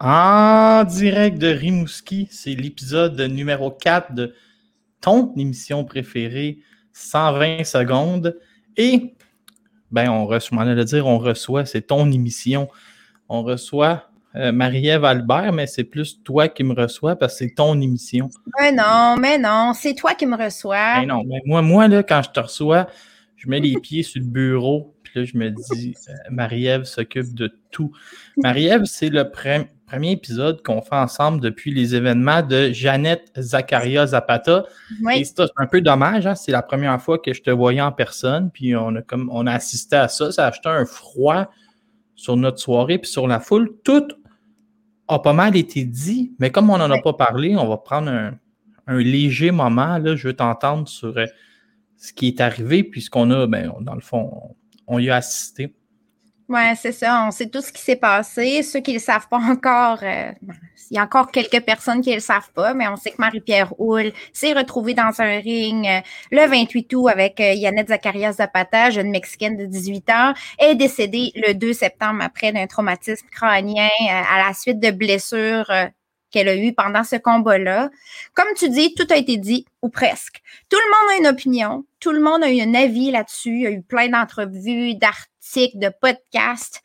En direct de Rimouski, c'est l'épisode numéro 4 de ton émission préférée, 120 secondes. Et, ben, on reçoit, on dire, on reçoit, c'est ton émission. On reçoit euh, Marie-Ève Albert, mais c'est plus toi qui me reçois parce que c'est ton émission. Mais non, mais non, c'est toi qui me reçois. Mais non, mais moi, moi, là, quand je te reçois, je mets les pieds sur le bureau, puis là, je me dis, euh, Marie-Ève s'occupe de tout. Marie-Ève, c'est le premier épisode qu'on fait ensemble depuis les événements de Jeannette Zakaria Zapata. Et c'est un peu dommage, hein? c'est la première fois que je te voyais en personne, puis on a, comme, on a assisté à ça. Ça a acheté un froid sur notre soirée, puis sur la foule. Tout a pas mal été dit, mais comme on n'en a pas parlé, on va prendre un, léger moment. Là, je veux t'entendre sur euh, ce qui est arrivé, puisqu'on a, ben, dans le fond, on y a assisté. Oui, c'est ça. On sait tout ce qui s'est passé. Ceux qui ne le savent pas encore, euh, il y a encore quelques personnes qui ne le savent pas, mais on sait que Marie-Pierre Houle s'est retrouvée dans un ring euh, le 28 août avec euh, Yannette Zacharias Zapata, jeune Mexicaine de 18 ans, est décédée le 2 septembre après d'un traumatisme crânien à la suite de blessures qu'elle a eues pendant ce combat-là. Comme tu dis, tout a été dit, ou presque. Tout le monde a une opinion, tout le monde a eu un avis là-dessus, il y a eu plein d'entrevues, d'articles de podcast.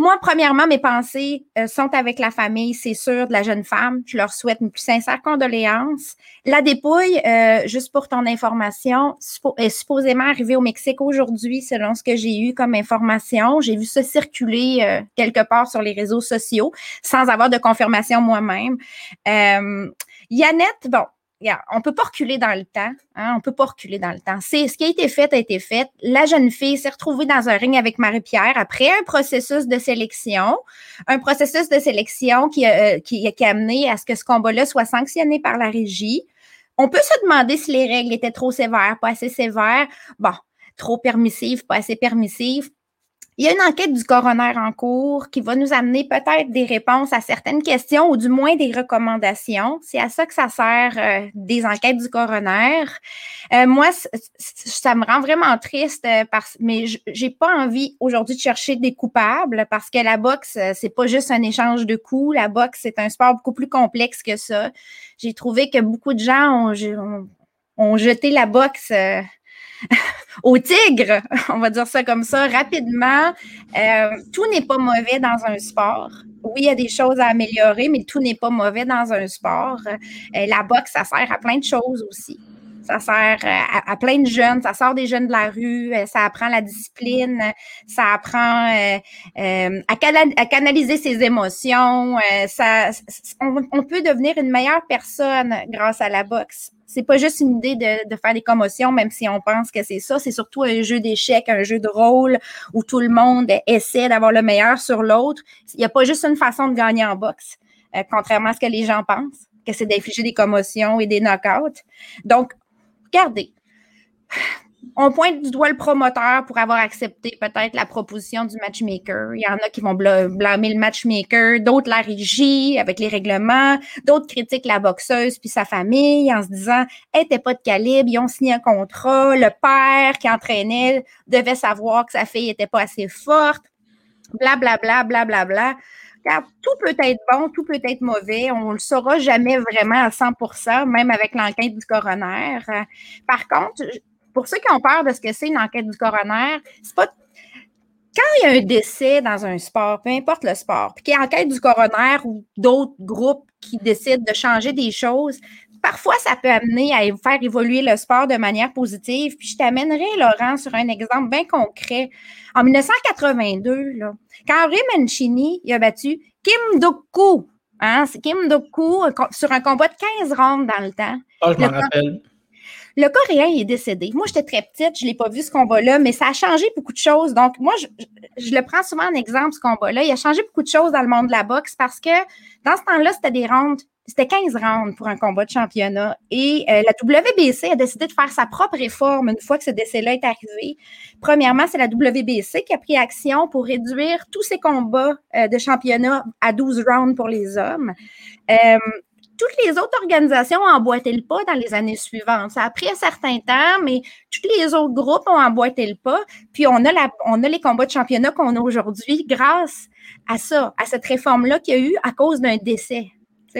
Moi, premièrement, mes pensées euh, sont avec la famille, c'est sûr, de la jeune femme. Je leur souhaite une plus sincère condoléance. La dépouille, euh, juste pour ton information, est supposément arrivée au Mexique aujourd'hui, selon ce que j'ai eu comme information. J'ai vu ça circuler euh, quelque part sur les réseaux sociaux, sans avoir de confirmation moi-même. Yannette, bon, on peut pas reculer dans le temps. Hein, on peut pas reculer dans le temps. C'est ce qui a été fait a été fait. La jeune fille s'est retrouvée dans un ring avec Marie-Pierre après un processus de sélection, un processus de sélection qui, euh, qui a amené à ce que ce combat-là soit sanctionné par la régie. On peut se demander si les règles étaient trop sévères, pas assez sévères. Bon, trop permissives, pas assez permissives. Il y a une enquête du coroner en cours qui va nous amener peut-être des réponses à certaines questions ou du moins des recommandations. C'est à ça que ça sert euh, des enquêtes du coroner. Euh, moi, ça me rend vraiment triste, euh, parce, mais j'ai pas envie aujourd'hui de chercher des coupables parce que la boxe, c'est pas juste un échange de coups. La boxe, c'est un sport beaucoup plus complexe que ça. J'ai trouvé que beaucoup de gens ont, ont jeté la boxe au tigre, on va dire ça comme ça, rapidement. Euh, tout n'est pas mauvais dans un sport. Oui, il y a des choses à améliorer, mais tout n'est pas mauvais dans un sport. Euh, la boxe, ça sert à plein de choses aussi. Ça sert euh, à, plein de jeunes, ça sort des jeunes de la rue, ça apprend la discipline, ça apprend à, canaliser ses émotions. ça, on, peut devenir une meilleure personne grâce à la boxe c'est pas juste une idée de, faire des commotions, même si on pense que c'est ça. C'est surtout un jeu d'échecs, un jeu de rôle où tout le monde essaie d'avoir le meilleur sur l'autre. Il n'y a pas juste une façon de gagner en boxe, euh, contrairement à ce que les gens pensent, que c'est d'infliger des commotions et des knockouts. Donc, regardez on pointe du doigt le promoteur pour avoir accepté peut-être la proposition du matchmaker. Il y en a qui vont blâmer le matchmaker, d'autres la régie avec les règlements, d'autres critiquent la boxeuse puis sa famille en se disant elle n'était pas de calibre, ils ont signé un contrat, le père qui entraînait devait savoir que sa fille n'était pas assez forte, blablabla, blablabla. Bla, bla, bla. Tout peut être bon, tout peut être mauvais. On ne le saura jamais vraiment à 100% même avec l'enquête du coroner. Par contre, pour ceux qui ont peur de ce que c'est une enquête du coroner, c'est pas quand il y a un décès dans un sport, peu importe le sport, puis qu'il y a enquête du coroner ou d'autres groupes qui décident de changer des choses, parfois ça peut amener à faire évoluer le sport de manière positive. Puis je t'amènerai, Laurent, sur un exemple bien concret. En 1982, là, quand Ray Mancini a battu Kim Doku, hein, Kim Doku sur un combat de 15 rondes dans le temps. Ah, je m'en rappelle. Le Coréen est décédé. Moi, j'étais très petite, je ne l'ai pas vu ce combat-là, mais ça a changé beaucoup de choses. Donc, moi, je, le prends souvent en exemple, ce combat-là. Il a changé beaucoup de choses dans le monde de la boxe parce que dans ce temps-là, c'était des rounds c'était 15 rounds pour un combat de championnat. Et euh, la WBC a décidé de faire sa propre réforme une fois que ce décès-là est arrivé. Premièrement, c'est la WBC qui a pris action pour réduire tous ces combats euh, de championnat à 12 rounds pour les hommes. Euh, toutes les autres organisations ont emboîté le pas dans les années suivantes. Ça a pris un certain temps, mais tous les autres groupes ont emboîté le pas. Puis on a, la, on a les combats de championnat qu'on a aujourd'hui grâce à ça, à cette réforme-là qu'il y a eu à cause d'un décès.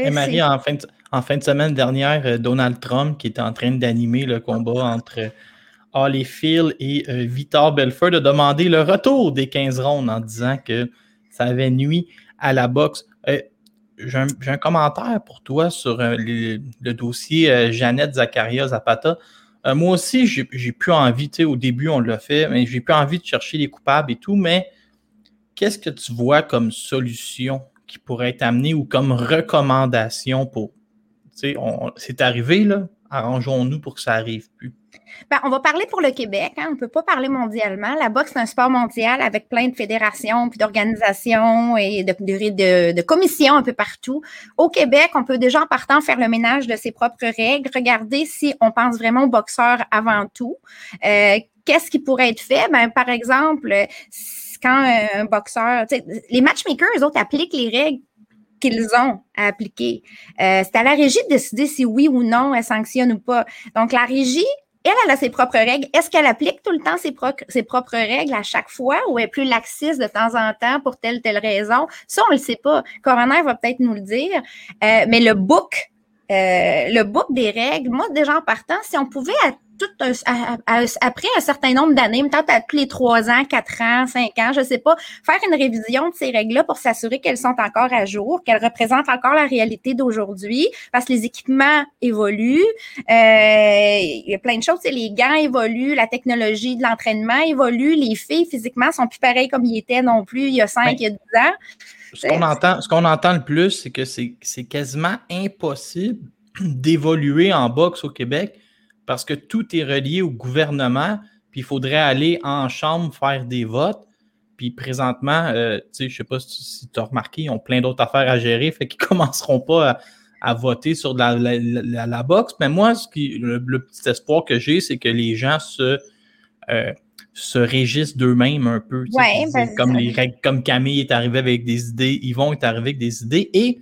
Et Marie, en fin, de, en fin de semaine dernière, euh, Donald Trump, qui était en train d'animer le combat entre Phil et euh, Victor Belfort, a demandé le retour des 15 rondes en disant que ça avait nuit à la boxe. Euh, j'ai un, commentaire pour toi sur euh, le dossier euh, Jeannette Zakaria Zapata. Euh, moi aussi, j'ai plus envie, tu sais, au début, on l'a fait, mais j'ai plus envie de chercher les coupables et tout, mais qu'est-ce que tu vois comme solution qui pourrait être amenée ou comme recommandation pour, c'est arrivé, là, arrangeons-nous pour que ça arrive plus. Ben, on va parler pour le Québec. Hein. On ne peut pas parler mondialement. La boxe, c'est un sport mondial avec plein de fédérations, puis d'organisations et de, commissions un peu partout. Au Québec, on peut déjà en partant faire le ménage de ses propres règles, regarder si on pense vraiment aux boxeurs avant tout. Euh, Qu'est-ce qui pourrait être fait? Ben, par exemple, quand un boxeur, les matchmakers, eux autres, appliquent les règles qu'ils ont à appliquer. Euh, c'est à la régie de décider si oui ou non elle sanctionne ou pas. Donc, la régie elle, elle a ses propres règles. Est-ce qu'elle applique tout le temps ses, propres règles à chaque fois ou est plus laxiste de temps en temps pour telle telle raison? Ça, on le sait pas. Coroner va peut-être nous le dire. Euh, mais le book, euh, le book des règles, moi, déjà en partant, si on pouvait après un certain nombre d'années, peut-être à tous les trois ans, quatre ans, cinq ans, je sais pas, faire une révision de ces règles-là pour s'assurer qu'elles sont encore à jour, qu'elles représentent encore la réalité d'aujourd'hui, parce que les équipements évoluent, euh, il y a plein de choses, les gants évoluent, la technologie de l'entraînement évolue, les filles physiquement sont plus pareilles comme ils étaient non plus il y a cinq, il y a dix ans. Ce qu'on entend, ce qu'on entend le plus, c'est que c'est quasiment impossible d'évoluer en boxe au Québec parce que tout est relié au gouvernement, puis il faudrait aller en chambre faire des votes. Puis présentement, euh, je ne sais pas si, tu as remarqué, ils ont plein d'autres affaires à gérer, fait qu'ils ne commenceront pas à, voter sur la, la, boxe. Mais moi, ce qui, le, petit espoir que j'ai, c'est que les gens se, euh, se régissent d'eux-mêmes un peu. Ben, comme, les règles, comme Camille est arrivé avec des idées, ils vont être arrivés avec des idées. Et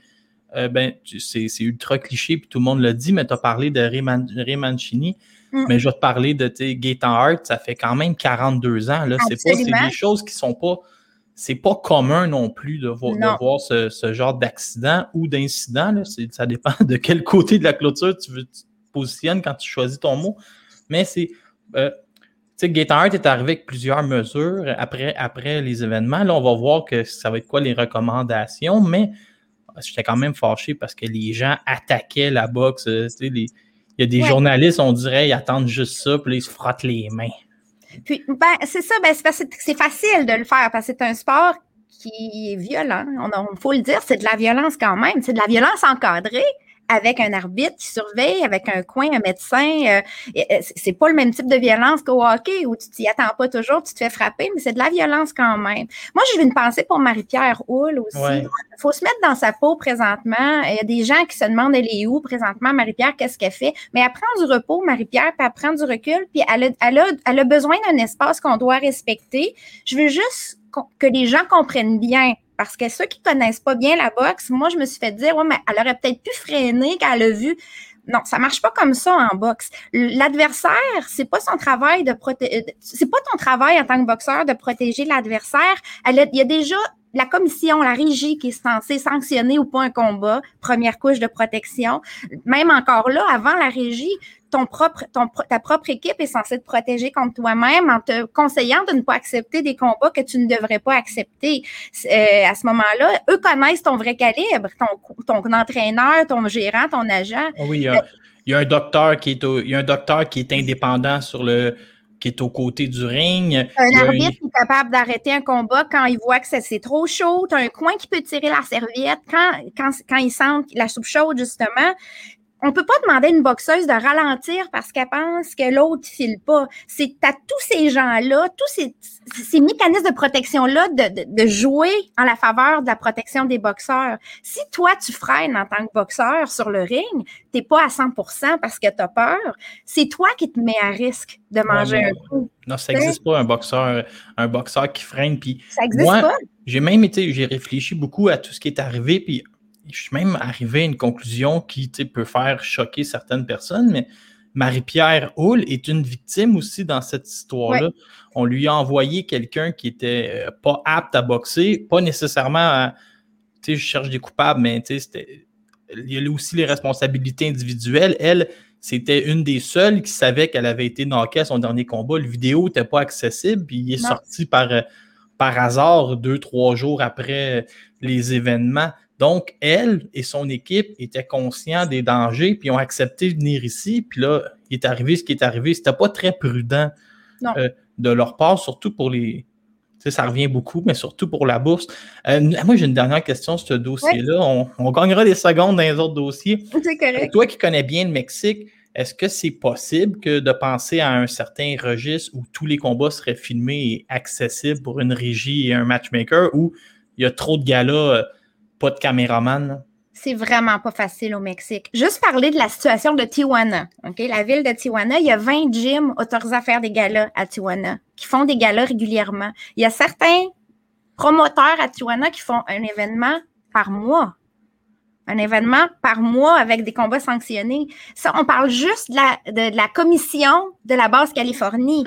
euh, ben, c'est ultra cliché, puis tout le monde l'a dit, mais tu as parlé de Ray, Mancini. Mm. Mais je vais te parler de Gaetan Hart, ça fait quand même 42 ans. C'est des choses qui sont pas. C'est pas commun non plus de, voir ce, genre d'accident ou d'incident. Ça dépend de quel côté de la clôture tu, veux, te positionnes quand tu choisis ton mot. Mais c'est. Euh, tu sais, Hart est arrivé avec plusieurs mesures après, après les événements. Là, on va voir que ça va être quoi les recommandations, mais j'étais quand même fâché parce que les gens attaquaient la boxe. Euh, il y a des journalistes, on dirait, ils attendent juste ça, puis ils se frottent les mains. Puis, ben, c'est ça, ben, c'est facile de le faire parce que c'est un sport qui est violent. Il faut le dire, c'est de la violence quand même. C'est de la violence encadrée avec un arbitre qui surveille, avec un coin, un médecin. Euh, euh, c'est pas le même type de violence qu'au hockey où tu t'y attends pas toujours, tu te fais frapper, mais c'est de la violence quand même. Moi, j'ai une pensée pour Marie-Pierre Houle aussi. Il faut se mettre dans sa peau présentement. Il y a des gens qui se demandent elle est où présentement, Marie-Pierre, qu'est-ce qu'elle fait? Mais elle prend du repos, Marie-Pierre, puis elle prend du recul, puis elle a, elle a, elle a besoin d'un espace qu'on doit respecter. Je veux juste que les gens comprennent bien parce que ceux qui connaissent pas bien la boxe, moi, je me suis fait dire, ouais, mais elle aurait peut-être pu freiner quand elle a vu. Non, ça marche pas comme ça en boxe. L'adversaire, c'est pas son travail de protéger, c'est pas ton travail en tant que boxeur de protéger l'adversaire. Il y a déjà la commission, la régie qui est censée sanctionner ou pas un combat, première couche de protection. Même encore là, avant la régie, ton propre, ton, ta propre équipe est censée te protéger contre toi-même en te conseillant de ne pas accepter des combats que tu ne devrais pas accepter. Euh, à ce moment-là, eux connaissent ton vrai calibre, ton, ton entraîneur, ton gérant, ton agent. Ah oui, il y, a, un docteur qui est il y a un docteur qui est indépendant sur le qui est aux côtés du ring. Un arbitre qui est capable d'arrêter un combat quand il voit que c'est trop chaud. Tu as un coin qui peut tirer la serviette quand, quand, quand il sent la soupe chaude, justement on peut pas demander à une boxeuse de ralentir parce qu'elle pense que l'autre file pas. C'est à tous ces gens-là, tous ces, ces mécanismes de protection-là de, de, jouer en la faveur de la protection des boxeurs. Si toi, tu freines en tant que boxeur sur le ring, t'es pas à 100% parce que tu as peur, c'est toi qui te mets à risque de manger un coup. Non, ça n'existe pas un boxeur, un boxeur qui freine. Puis ça n'existe pas. J'ai même été, j'ai réfléchi beaucoup à tout ce qui est arrivé, puis je suis même arrivé à une conclusion qui peut faire choquer certaines personnes, mais Marie-Pierre Hull est une victime aussi dans cette histoire-là. On lui a envoyé quelqu'un qui était euh, pas apte à boxer, pas nécessairement, tu sais, je cherche des coupables, mais tu sais, il y a aussi les responsabilités individuelles. Elle, c'était une des seules qui savait qu'elle avait été knockée à son dernier combat. Le vidéo n'était pas accessible, puis il est sorti par, euh, par hasard deux, trois jours après les événements. Donc, elle et son équipe étaient conscients des dangers, puis ont accepté de venir ici. Puis là, il est arrivé ce qui est arrivé. C'était pas très prudent euh, de leur part, surtout pour les. Tu sais, ça revient beaucoup, mais surtout pour la bourse. Euh, moi, j'ai une dernière question sur ce dossier-là. On, gagnera des secondes dans les autres dossiers. C'est correct. Toi qui connais bien le Mexique, est-ce que c'est possible que de penser à un certain registre où tous les combats seraient filmés et accessibles pour une régie et un matchmaker, ou il y a trop de galas, euh, pas de caméraman? C'est vraiment pas facile au Mexique. Juste parler de la situation de Tijuana. La ville de Tijuana, il y a 20 gyms autorisés à faire des galas à Tijuana, qui font des galas régulièrement. Il y a certains promoteurs à Tijuana qui font un événement par mois un événement par mois avec des combats sanctionnés. Ça, on parle juste de la, de, la commission de la base Californie.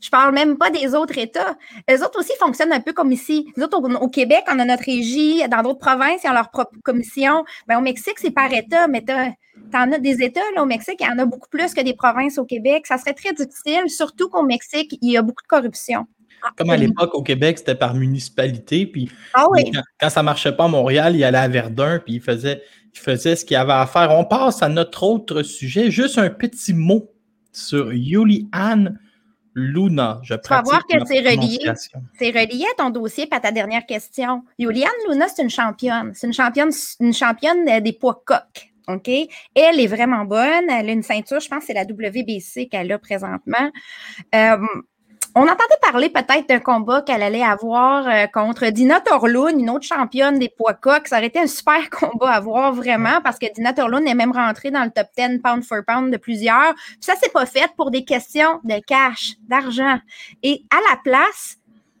Je parle même pas des autres États. Les autres aussi fonctionnent un peu comme ici. Nous autres, au, Québec, on a notre régie. Dans d'autres provinces, ils ont leur propre commission. Ben, au Mexique, c'est par État, mais tu en as des États là, au Mexique, il y en a beaucoup plus que des provinces au Québec. Ça serait très difficile, surtout qu'au Mexique, il y a beaucoup de corruption. Comme à l'époque au Québec, c'était par municipalité. Puis ah quand, ça ne marchait pas à Montréal, il allait à Verdun, puis il faisait, il faisait ce qu'il avait à faire. On passe à notre autre sujet. Juste un petit mot sur Yuliane Luna. Je tu vas voir que c'est relié. C'est relié à ton dossier et à ta dernière question. Yuliane Luna, c'est une championne. C'est une championne, une championne des poids coques. OK? Elle est vraiment bonne. Elle a une ceinture, je pense que c'est la WBC qu'elle a présentement. Euh, on entendait parler peut-être d'un combat qu'elle allait avoir euh, contre Dina Torlun, une autre championne des poids coqs. Ça aurait été un super combat à voir vraiment parce que Dina Torlun est même rentrée dans le top 10 pound for pound de plusieurs. Puis ça, c'est pas fait pour des questions de cash, d'argent. Et à la place,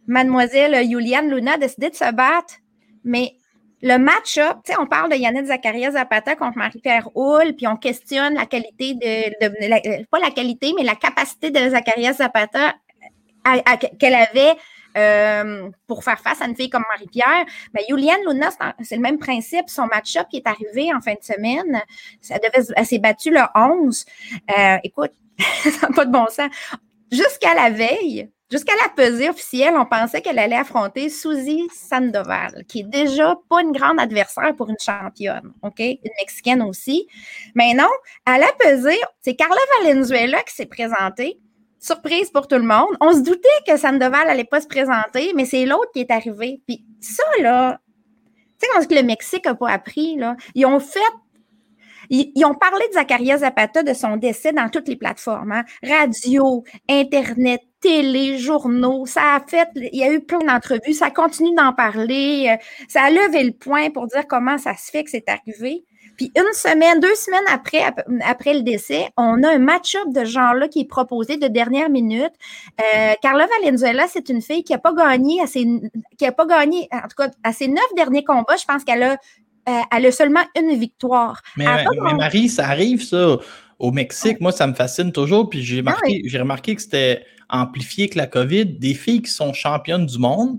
mademoiselle Juliane Luna a décidé de se battre, mais le match-up, tu sais, on parle de Yannick Zacharias Zapata contre Marie-Pierre Hull, puis on questionne la qualité de, pas la qualité, mais la capacité de Zacharias Zapata qu'elle avait euh, pour faire face à une fille comme Marie-Pierre. Ben, Juliane Luna, c'est le même principe. Son match-up qui est arrivé en fin de semaine, ça devait, elle s'est battue le 11. Euh, écoute, ça n'a pas de bon sens. Jusqu'à la veille, jusqu'à la pesée officielle, on pensait qu'elle allait affronter Suzy Sandoval, qui est déjà pas une grande adversaire pour une championne, OK? Une Mexicaine aussi. Mais non, à la pesée, c'est Carla Valenzuela qui s'est présentée surprise pour tout le monde. On se doutait que Sandoval n'allait pas se présenter, mais c'est l'autre qui est arrivé. Puis ça, là, tu sais, que le Mexique n'a pas appris, là, ils ont fait ils, ont parlé de Zacharia Zapata, de son décès dans toutes les plateformes, hein. radio, Internet, télé, journaux. Ça a fait, il y a eu plein d'entrevues, ça continue d'en parler. Euh, ça a levé le point pour dire comment ça se fait que c'est arrivé. Puis une semaine, deux semaines après, après le décès, on a un match-up de genre-là qui est proposé de dernière minute. Euh, Carla Valenzuela, c'est une fille qui n'a pas gagné à ses, qui a pas gagné, en tout cas, à ses neuf derniers combats, je pense qu'elle a, euh, elle a seulement une victoire. Mais, Marie, ça arrive, ça, au Mexique. Moi, ça me fascine toujours. Puis j'ai j'ai remarqué que c'était amplifié que la COVID. Des filles qui sont championnes du monde,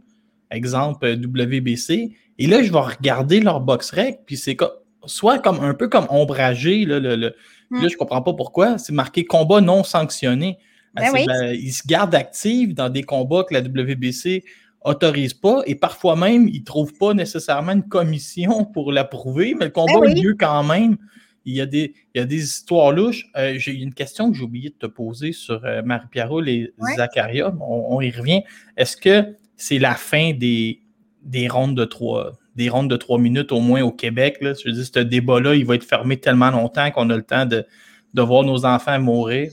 exemple euh, WBC, et là, je vais regarder leur box rec, puis c'est comme soit comme un peu comme ombragé. Là, le, le hmm. là je comprends pas pourquoi. C'est marqué combat non sanctionné. Ben ils se gardent actifs dans des combats que la WBC autorise pas et parfois même, ils ne trouvent pas nécessairement une commission pour l'approuver, mais le combat ben est mieux quand même. Il y a des, il y a des histoires louches. Euh, j'ai une question que j'ai oublié de te poser sur euh, Marie-Pierre et Zacharia. On, on, y revient. Est-ce que c'est la fin des, des rondes de trois, des rondes de trois minutes au moins au Québec. Là. Je veux dire, ce débat-là, il va être fermé tellement longtemps qu'on a le temps de, de voir nos enfants mourir.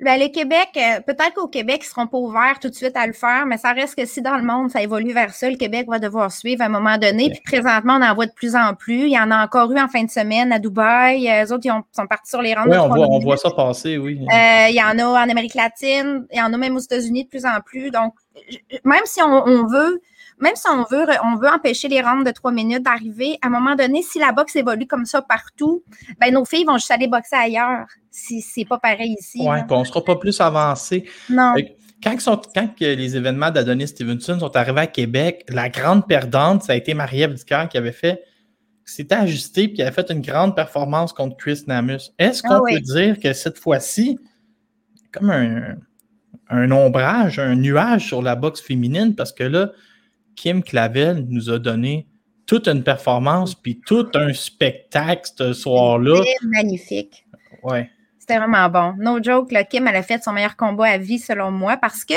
Bien, le Québec, euh, peut-être qu'au Québec, ils ne seront pas ouverts tout de suite à le faire, mais ça reste que si dans le monde, ça évolue vers ça, le Québec va devoir suivre à un moment donné. Puis présentement, on en voit de plus en plus. Il y en a encore eu en fin de semaine à Dubaï. Les autres, ils sont partis sur les rangs. Oui, on, voit, on voit ça passer, oui. Euh, il y en a en Amérique latine, il y en a même aux États-Unis de plus en plus. Donc, même si on veut même si on veut, on veut empêcher les rounds de trois minutes d'arriver, à un moment donné, si la boxe évolue comme ça partout, ben nos filles vont juste aller boxer ailleurs. Si c'est pas pareil ici. Oui, on ne sera pas plus avancé. Non. Quand, sont, quand les événements d'Adonis Stevenson sont arrivés à Québec, la grande perdante, ça a été Marie-Ève Ducœur qui avait fait s'était ajusté et qui avait fait une grande performance contre Chris Namus. Est-ce qu'on ah peut dire que cette fois-ci, comme un, un ombrage, un nuage sur la boxe féminine? Parce que là, Kim Clavel nous a donné toute une performance puis tout un spectacle ce soir-là. Magnifique. Ouais. C'était vraiment bon. No joke, là, Kim, elle a fait son meilleur combat à vie, selon moi, parce que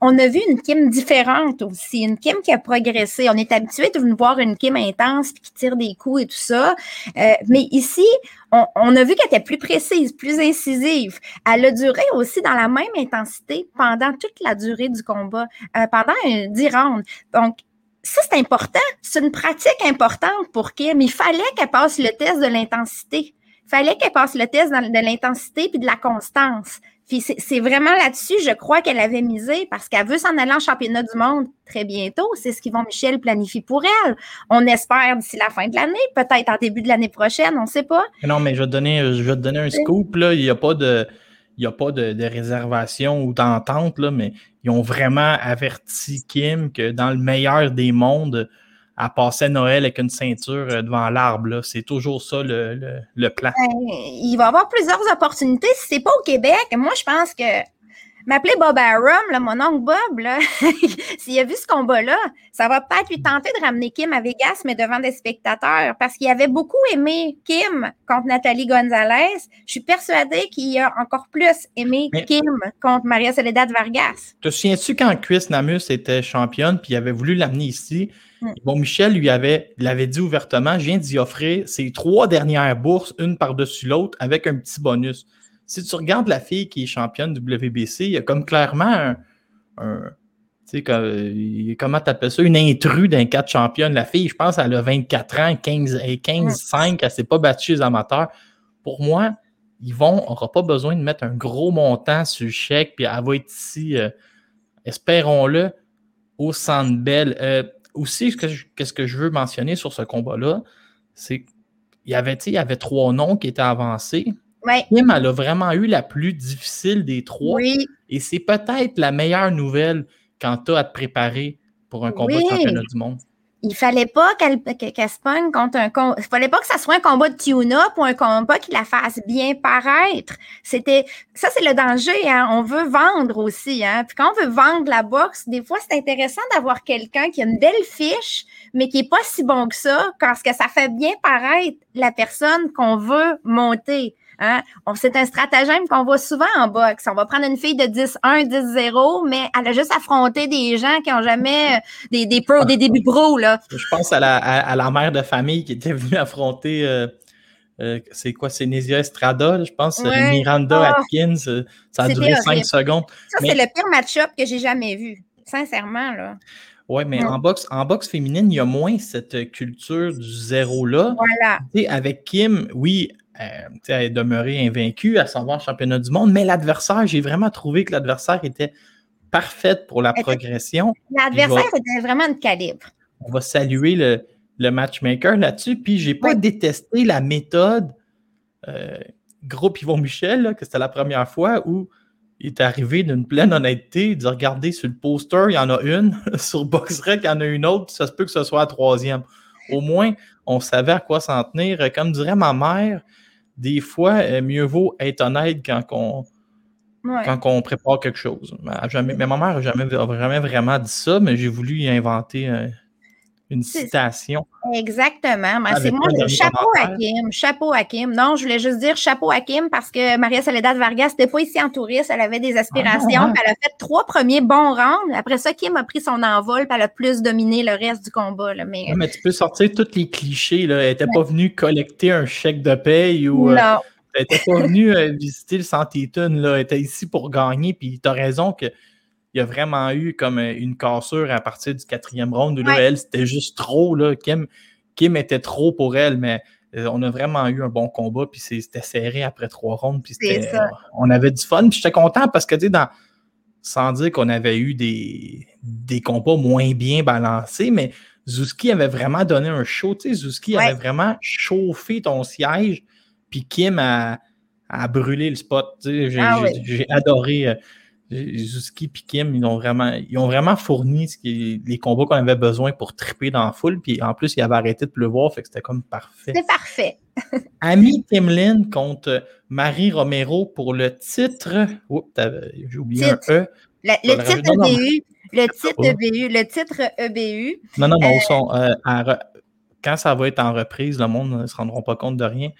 on a vu une Kim différente aussi, une Kim qui a progressé. On est habitué de voir une Kim intense qui tire des coups et tout ça. Euh, mais ici, on, a vu qu'elle était plus précise, plus incisive. Elle a duré aussi dans la même intensité pendant toute la durée du combat, euh, pendant 10 rounds. Donc, ça, c'est important. C'est une pratique importante pour Kim. Il fallait qu'elle passe le test de l'intensité fallait qu'elle passe le test de l'intensité puis de la constance. Puis c'est vraiment là-dessus, je crois qu'elle avait misé parce qu'elle veut s'en aller en championnat du monde très bientôt. C'est ce qu'Yvon Michel planifie pour elle. On espère d'ici la fin de l'année, peut-être en début de l'année prochaine, on ne sait pas. Non, mais je vais te donner, je vais te donner un scoop. Là. Il n'y a pas de. Il a pas de, de réservation ou d'entente, mais ils ont vraiment averti Kim que dans le meilleur des mondes, à passer Noël avec une ceinture euh, devant l'arbre. C'est toujours ça le, plan. Ben, il va y avoir plusieurs opportunités. Si c'est pas au Québec, moi, je pense que m'appeler Bob Arum, mon oncle Bob, s'il a vu ce combat-là, ça va peut-être lui tenter de ramener Kim à Vegas, mais devant des spectateurs, parce qu'il avait beaucoup aimé Kim contre Nathalie Gonzalez. Je suis persuadée qu'il a encore plus aimé Kim contre Maria Soledad Vargas. Te souviens-tu quand Chris Namus était championne, puis il avait voulu l'amener ici? Mm. Bon, Michel lui avait l'avait dit ouvertement, je viens d'y offrir ses trois dernières bourses, une par-dessus l'autre, avec un petit bonus. Si tu regardes la fille qui est championne WBC, il y a comme clairement un, tu sais, comment tu appelles ça, une intrus d'un cadre championne. La fille, je pense, elle a 24 ans, 15, 15 5, elle ne s'est pas battue chez les amateurs. Pour moi, Yvon n'aura pas besoin de mettre un gros montant sur le chèque, puis elle va être ici, euh, espérons-le, au Centre Bell. Euh, aussi, qu'est-ce que je veux mentionner sur ce combat-là, c'est qu'il y avait, il y avait trois noms qui étaient avancés. Ouais. Kim, elle a vraiment eu la plus difficile des trois. Oui. Et c'est peut-être la meilleure nouvelle quand tu as à te préparer pour un combat de championnat du monde il fallait pas qu'elle se pogne contre un combat. Il fallait pas que ça soit un combat de tune-up ou un combat qui la fasse bien paraître. C'était ça, c'est le danger. Hein? On veut vendre aussi. Hein? Puis quand on veut vendre la boxe, des fois, c'est intéressant d'avoir quelqu'un qui a une belle fiche, mais qui est pas si bon que ça, parce que ça fait bien paraître la personne qu'on veut monter. Hein? C'est un stratagème qu'on voit souvent en boxe. On va prendre une fille de 10-1, 10-0, mais elle a juste affronté des gens qui n'ont jamais euh, des, des, pros, des débuts pros. Là. Je pense à la, à, la mère de famille qui était venue affronter. Euh, euh, c'est quoi, c'est Nézia Estrada, je pense, Miranda oh. Atkins, ça a duré 5 secondes. Ça, c'est le pire match-up que j'ai jamais vu, sincèrement. Là. Oui, mais en, boxe, en boxe féminine, il y a moins cette culture du zéro-là. Voilà. avec Kim, oui, euh, elle est demeurée invaincue à savoir championnat du monde, mais l'adversaire, j'ai vraiment trouvé que l'adversaire était parfaite pour la progression. L'adversaire était vraiment de calibre. On va saluer le, matchmaker là-dessus, puis j'ai pas détesté la méthode euh, groupe Yvon Michel, que c'était la première fois où il est arrivé d'une pleine honnêteté de regarder sur le poster, il y en a une, sur BoxRec, il y en a une autre, ça se peut que ce soit la troisième. Au moins, on savait à quoi s'en tenir. Comme dirait ma mère, des fois, euh, mieux vaut être honnête quand on, quand on prépare quelque chose. Mais, ma mère n'a jamais, jamais, vraiment dit ça, mais j'ai voulu y inventer une citation. Exactement. c'est moi, chapeau à Kim. Chapeau à Kim. Non, je voulais juste dire chapeau à Kim parce que Maria Soledad Vargas n'était pas ici en touriste. Elle avait des aspirations. Ah, elle a fait trois premiers bons rounds. Après ça, Kim a pris son envol et elle a plus dominé le reste du combat. Mais... mais tu peux sortir tous les clichés. Là. Elle n'était pas venue collecter un chèque de paye ou. Euh, elle n'était pas venue euh, visiter le Santé Là. Elle était ici pour gagner. Puis tu as raison que il y a vraiment eu comme euh, une cassure à partir du quatrième round où elle, c'était juste trop. Là. Kim, Kim était trop pour elle, mais euh, on a vraiment eu un bon combat, puis c'était serré après trois rounds, puis on avait du fun, puis j'étais content parce que, tu sais, dans, sans dire qu'on avait eu des, des combats moins bien balancés, mais Zuski avait vraiment donné un show. Tu sais, Zuski avait vraiment chauffé ton siège, puis Kim a, a brûlé le spot. Tu sais, j'ai ah adoré. Zuski et Kim, ils ont vraiment, ils ont vraiment fourni ce qui, les combats qu'on avait besoin pour triper dans la foule. Puis en plus, il avait arrêté de pleuvoir, fait que c'était comme parfait. C'est parfait. Ami Timlin contre Marie Romero pour le titre. Oups, j'ai oublié un E. Le, titre EBU. Le titre EBU. Le titre EBU. Non, non, non. Euh, euh, quand ça va être en reprise, le monde ne se rendra pas compte de rien.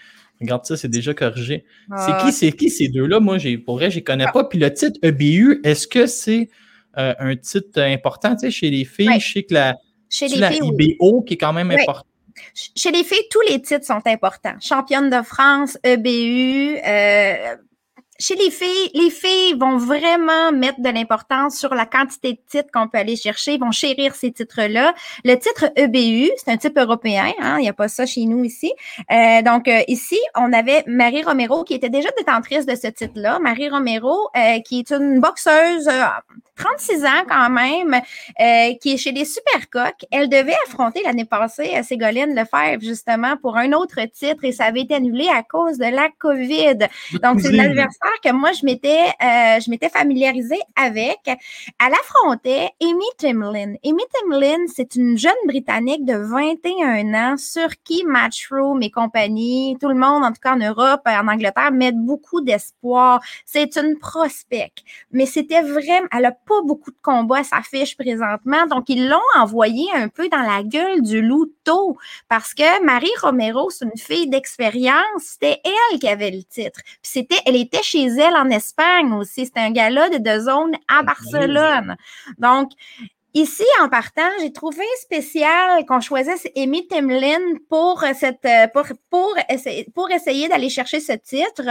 Regarde ça, c'est déjà corrigé. C'est qui, ah. c'est qui ces deux-là? Moi, pour vrai, je ne connais ah. pas. Puis le titre EBU, est-ce que c'est euh, un titre important chez les filles? Je sais que la, chez les filles, IBO qui est quand même important. Chez les filles, tous les titres sont importants. Championne de France, EBU, euh, chez les filles, les filles vont vraiment mettre de l'importance sur la quantité de titres qu'on peut aller chercher, ils vont chérir ces titres-là. Le titre EBU, c'est un type européen, hein, il n'y a pas ça chez nous ici. Euh, donc euh, ici, on avait Marie Romero qui était déjà détentrice de ce titre-là. Marie Romero, euh, qui est une boxeuse 36 ans quand même, qui est chez les Supercoques. Elle devait affronter l'année passée à Ségolène Lefebvre justement pour un autre titre et ça avait été annulé à cause de la COVID. Donc c'est que moi, je m'étais, euh, je m'étais familiarisée avec. Elle affrontait Amy Timlin. Amy Timlin, c'est une jeune Britannique de 21 ans sur qui Matchroom et compagnie, tout le monde, en tout cas en Europe, en Angleterre, mettent beaucoup d'espoir. C'est une prospect. Mais c'était vraiment, elle a pas beaucoup de combats à sa fiche présentement. Donc, ils l'ont envoyée un peu dans la gueule du loup tôt parce que Marie Romero, c'est une fille d'expérience. C'était elle qui avait le titre. Puis c'était, elle était chez elle en Espagne aussi. C'était un gala de deux zones à Barcelone. Donc, Ici, en partant, j'ai trouvé spécial qu'on choisisse Amy Timlin pour euh, cette euh, pour, pour essayer pour essayer d'aller chercher ce titre.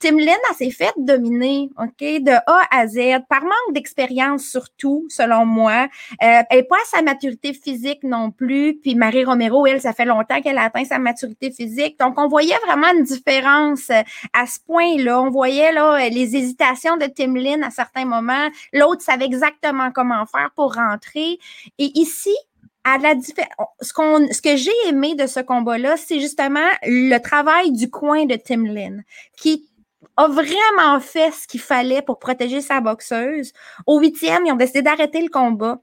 Timlin a s'est fait dominer, OK, de A à Z par manque d'expérience surtout, selon moi. Euh, elle n'est pas à sa maturité physique non plus. Puis Marie Romero, elle, ça fait longtemps qu'elle a atteint sa maturité physique. Donc, on voyait vraiment une différence à ce point-là. On voyait là les hésitations de Timlin à certains moments. L'autre savait exactement comment faire pour rentrer et ici, ce, que j'ai aimé de ce combat-là, c'est justement le travail du coin de Tim Lynn, qui a vraiment fait ce qu'il fallait pour protéger sa boxeuse. Au huitième, ils ont décidé d'arrêter le combat.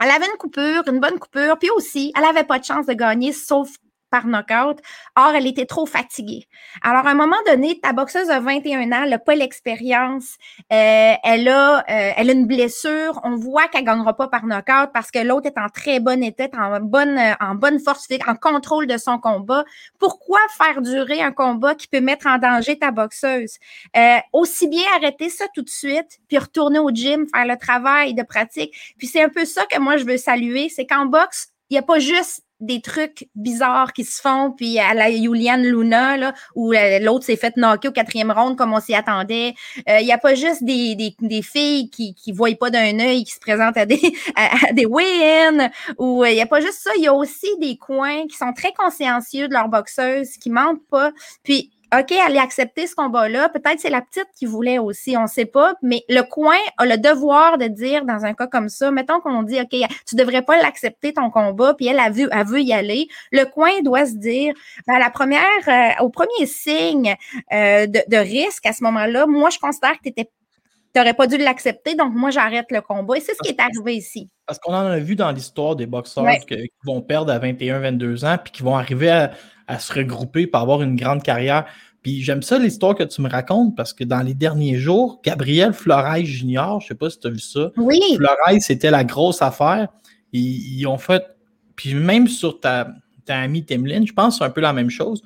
Elle avait une coupure, une bonne coupure, puis aussi, elle n'avait pas de chance de gagner, sauf par knockout. Or, elle était trop fatiguée. Alors, à un moment donné, ta boxeuse a 21 ans, elle n'a pas l'expérience, euh, elle, a, euh, elle a une blessure. On voit qu'elle ne gagnera pas par knockout parce que l'autre est en très bon état, en bonne, en bonne force physique, en contrôle de son combat. Pourquoi faire durer un combat qui peut mettre en danger ta boxeuse? Euh, aussi bien arrêter ça tout de suite, puis retourner au gym, faire le travail de pratique. Puis c'est un peu ça que moi, je veux saluer, c'est qu'en boxe, il n'y a pas juste des trucs bizarres qui se font, puis à la Julian Luna, là, où euh, l'autre s'est fait knocker au quatrième round comme on s'y attendait. Euh, il n'y a pas juste des, des, filles qui ne voient pas d'un œil, qui se présentent à des, à, des ou euh, il n'y a pas juste ça, il y a aussi des coins qui sont très consciencieux de leur boxeuse, qui mentent pas. Puis OK, aller accepter ce combat-là. Peut-être c'est la petite qui voulait aussi, on ne sait pas, mais le coin a le devoir de dire dans un cas comme ça, mettons qu'on dit, OK, tu ne devrais pas l'accepter ton combat, puis elle a vu, elle veut y aller. Le coin doit se dire, ben, la première, euh, au premier signe euh, de, risque à ce moment-là, moi, je considère que tu n'aurais pas dû l'accepter, donc moi, j'arrête le combat. Et c'est ce qui est arrivé ici. Parce qu'on en a vu dans l'histoire des boxeurs qui vont perdre à 21, 22 ans, puis qui vont arriver à, à se regrouper pour avoir une grande carrière. Puis j'aime ça l'histoire que tu me racontes parce que dans les derniers jours, Gabriel Flores Junior, je sais pas si tu as vu ça. Oui. C'était la grosse affaire. Ils, ont fait. Puis même sur ta, ta amie Timlin, je pense que c'est un peu la même chose.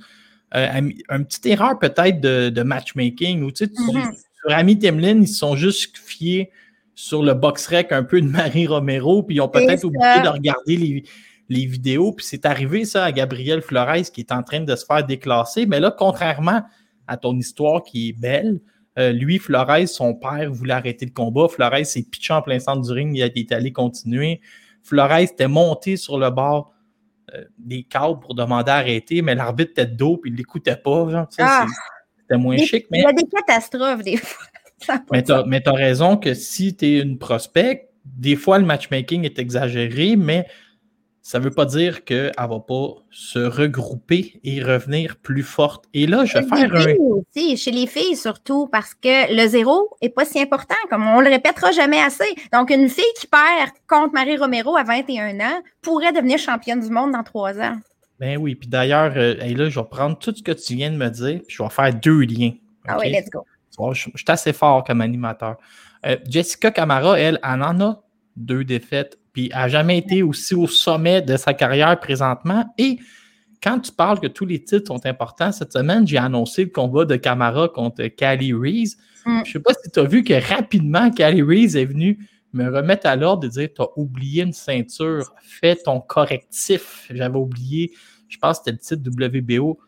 Euh, une petite erreur peut-être de, matchmaking ou tu sais, mm-hmm. sur Ami Temlin, ils se sont juste fiés sur le box rec un peu de Marie Romero, puis ils ont peut-être oublié de regarder les, les vidéos. Puis c'est arrivé ça à Gabriel Flores qui est en train de se faire déclasser. Mais là, contrairement à ton histoire qui est belle, euh, lui, Flores, son père voulait arrêter le combat. Flores s'est pitché en plein centre du ring, il est allé continuer. Flores était monté sur le bord euh, des cadres pour demander à arrêter, mais l'arbitre était de dos puis il l'écoutait pas. Ah! C'était moins chic. Mais... Il y a des catastrophes des fois. Mais tu as, raison que si tu es une prospect, des fois le matchmaking est exagéré, mais ça ne veut pas dire qu'elle ne va pas se regrouper et revenir plus forte. Et là, je vais faire un. Aussi, chez les filles surtout, parce que le zéro n'est pas si important, comme on le répétera jamais assez. Donc, une fille qui perd contre Marie Romero à 21 ans pourrait devenir championne du monde dans trois ans. Ben oui, puis d'ailleurs, euh, là, je vais prendre tout ce que tu viens de me dire, puis je vais faire deux liens. Ah oui, let's go. je, suis assez fort comme animateur. Euh, Jessica Camara, elle, elle en a deux défaites, puis n'a jamais été aussi au sommet de sa carrière présentement. Et quand tu parles que tous les titres sont importants, cette semaine, j'ai annoncé le combat de Camara contre Cali Reese. Mm. Je ne sais pas si tu as vu que rapidement, Cali Reese est venu me remettre à l'ordre de dire Tu as oublié une ceinture, fais ton correctif. J'avais oublié, je pense que c'était le titre WBO.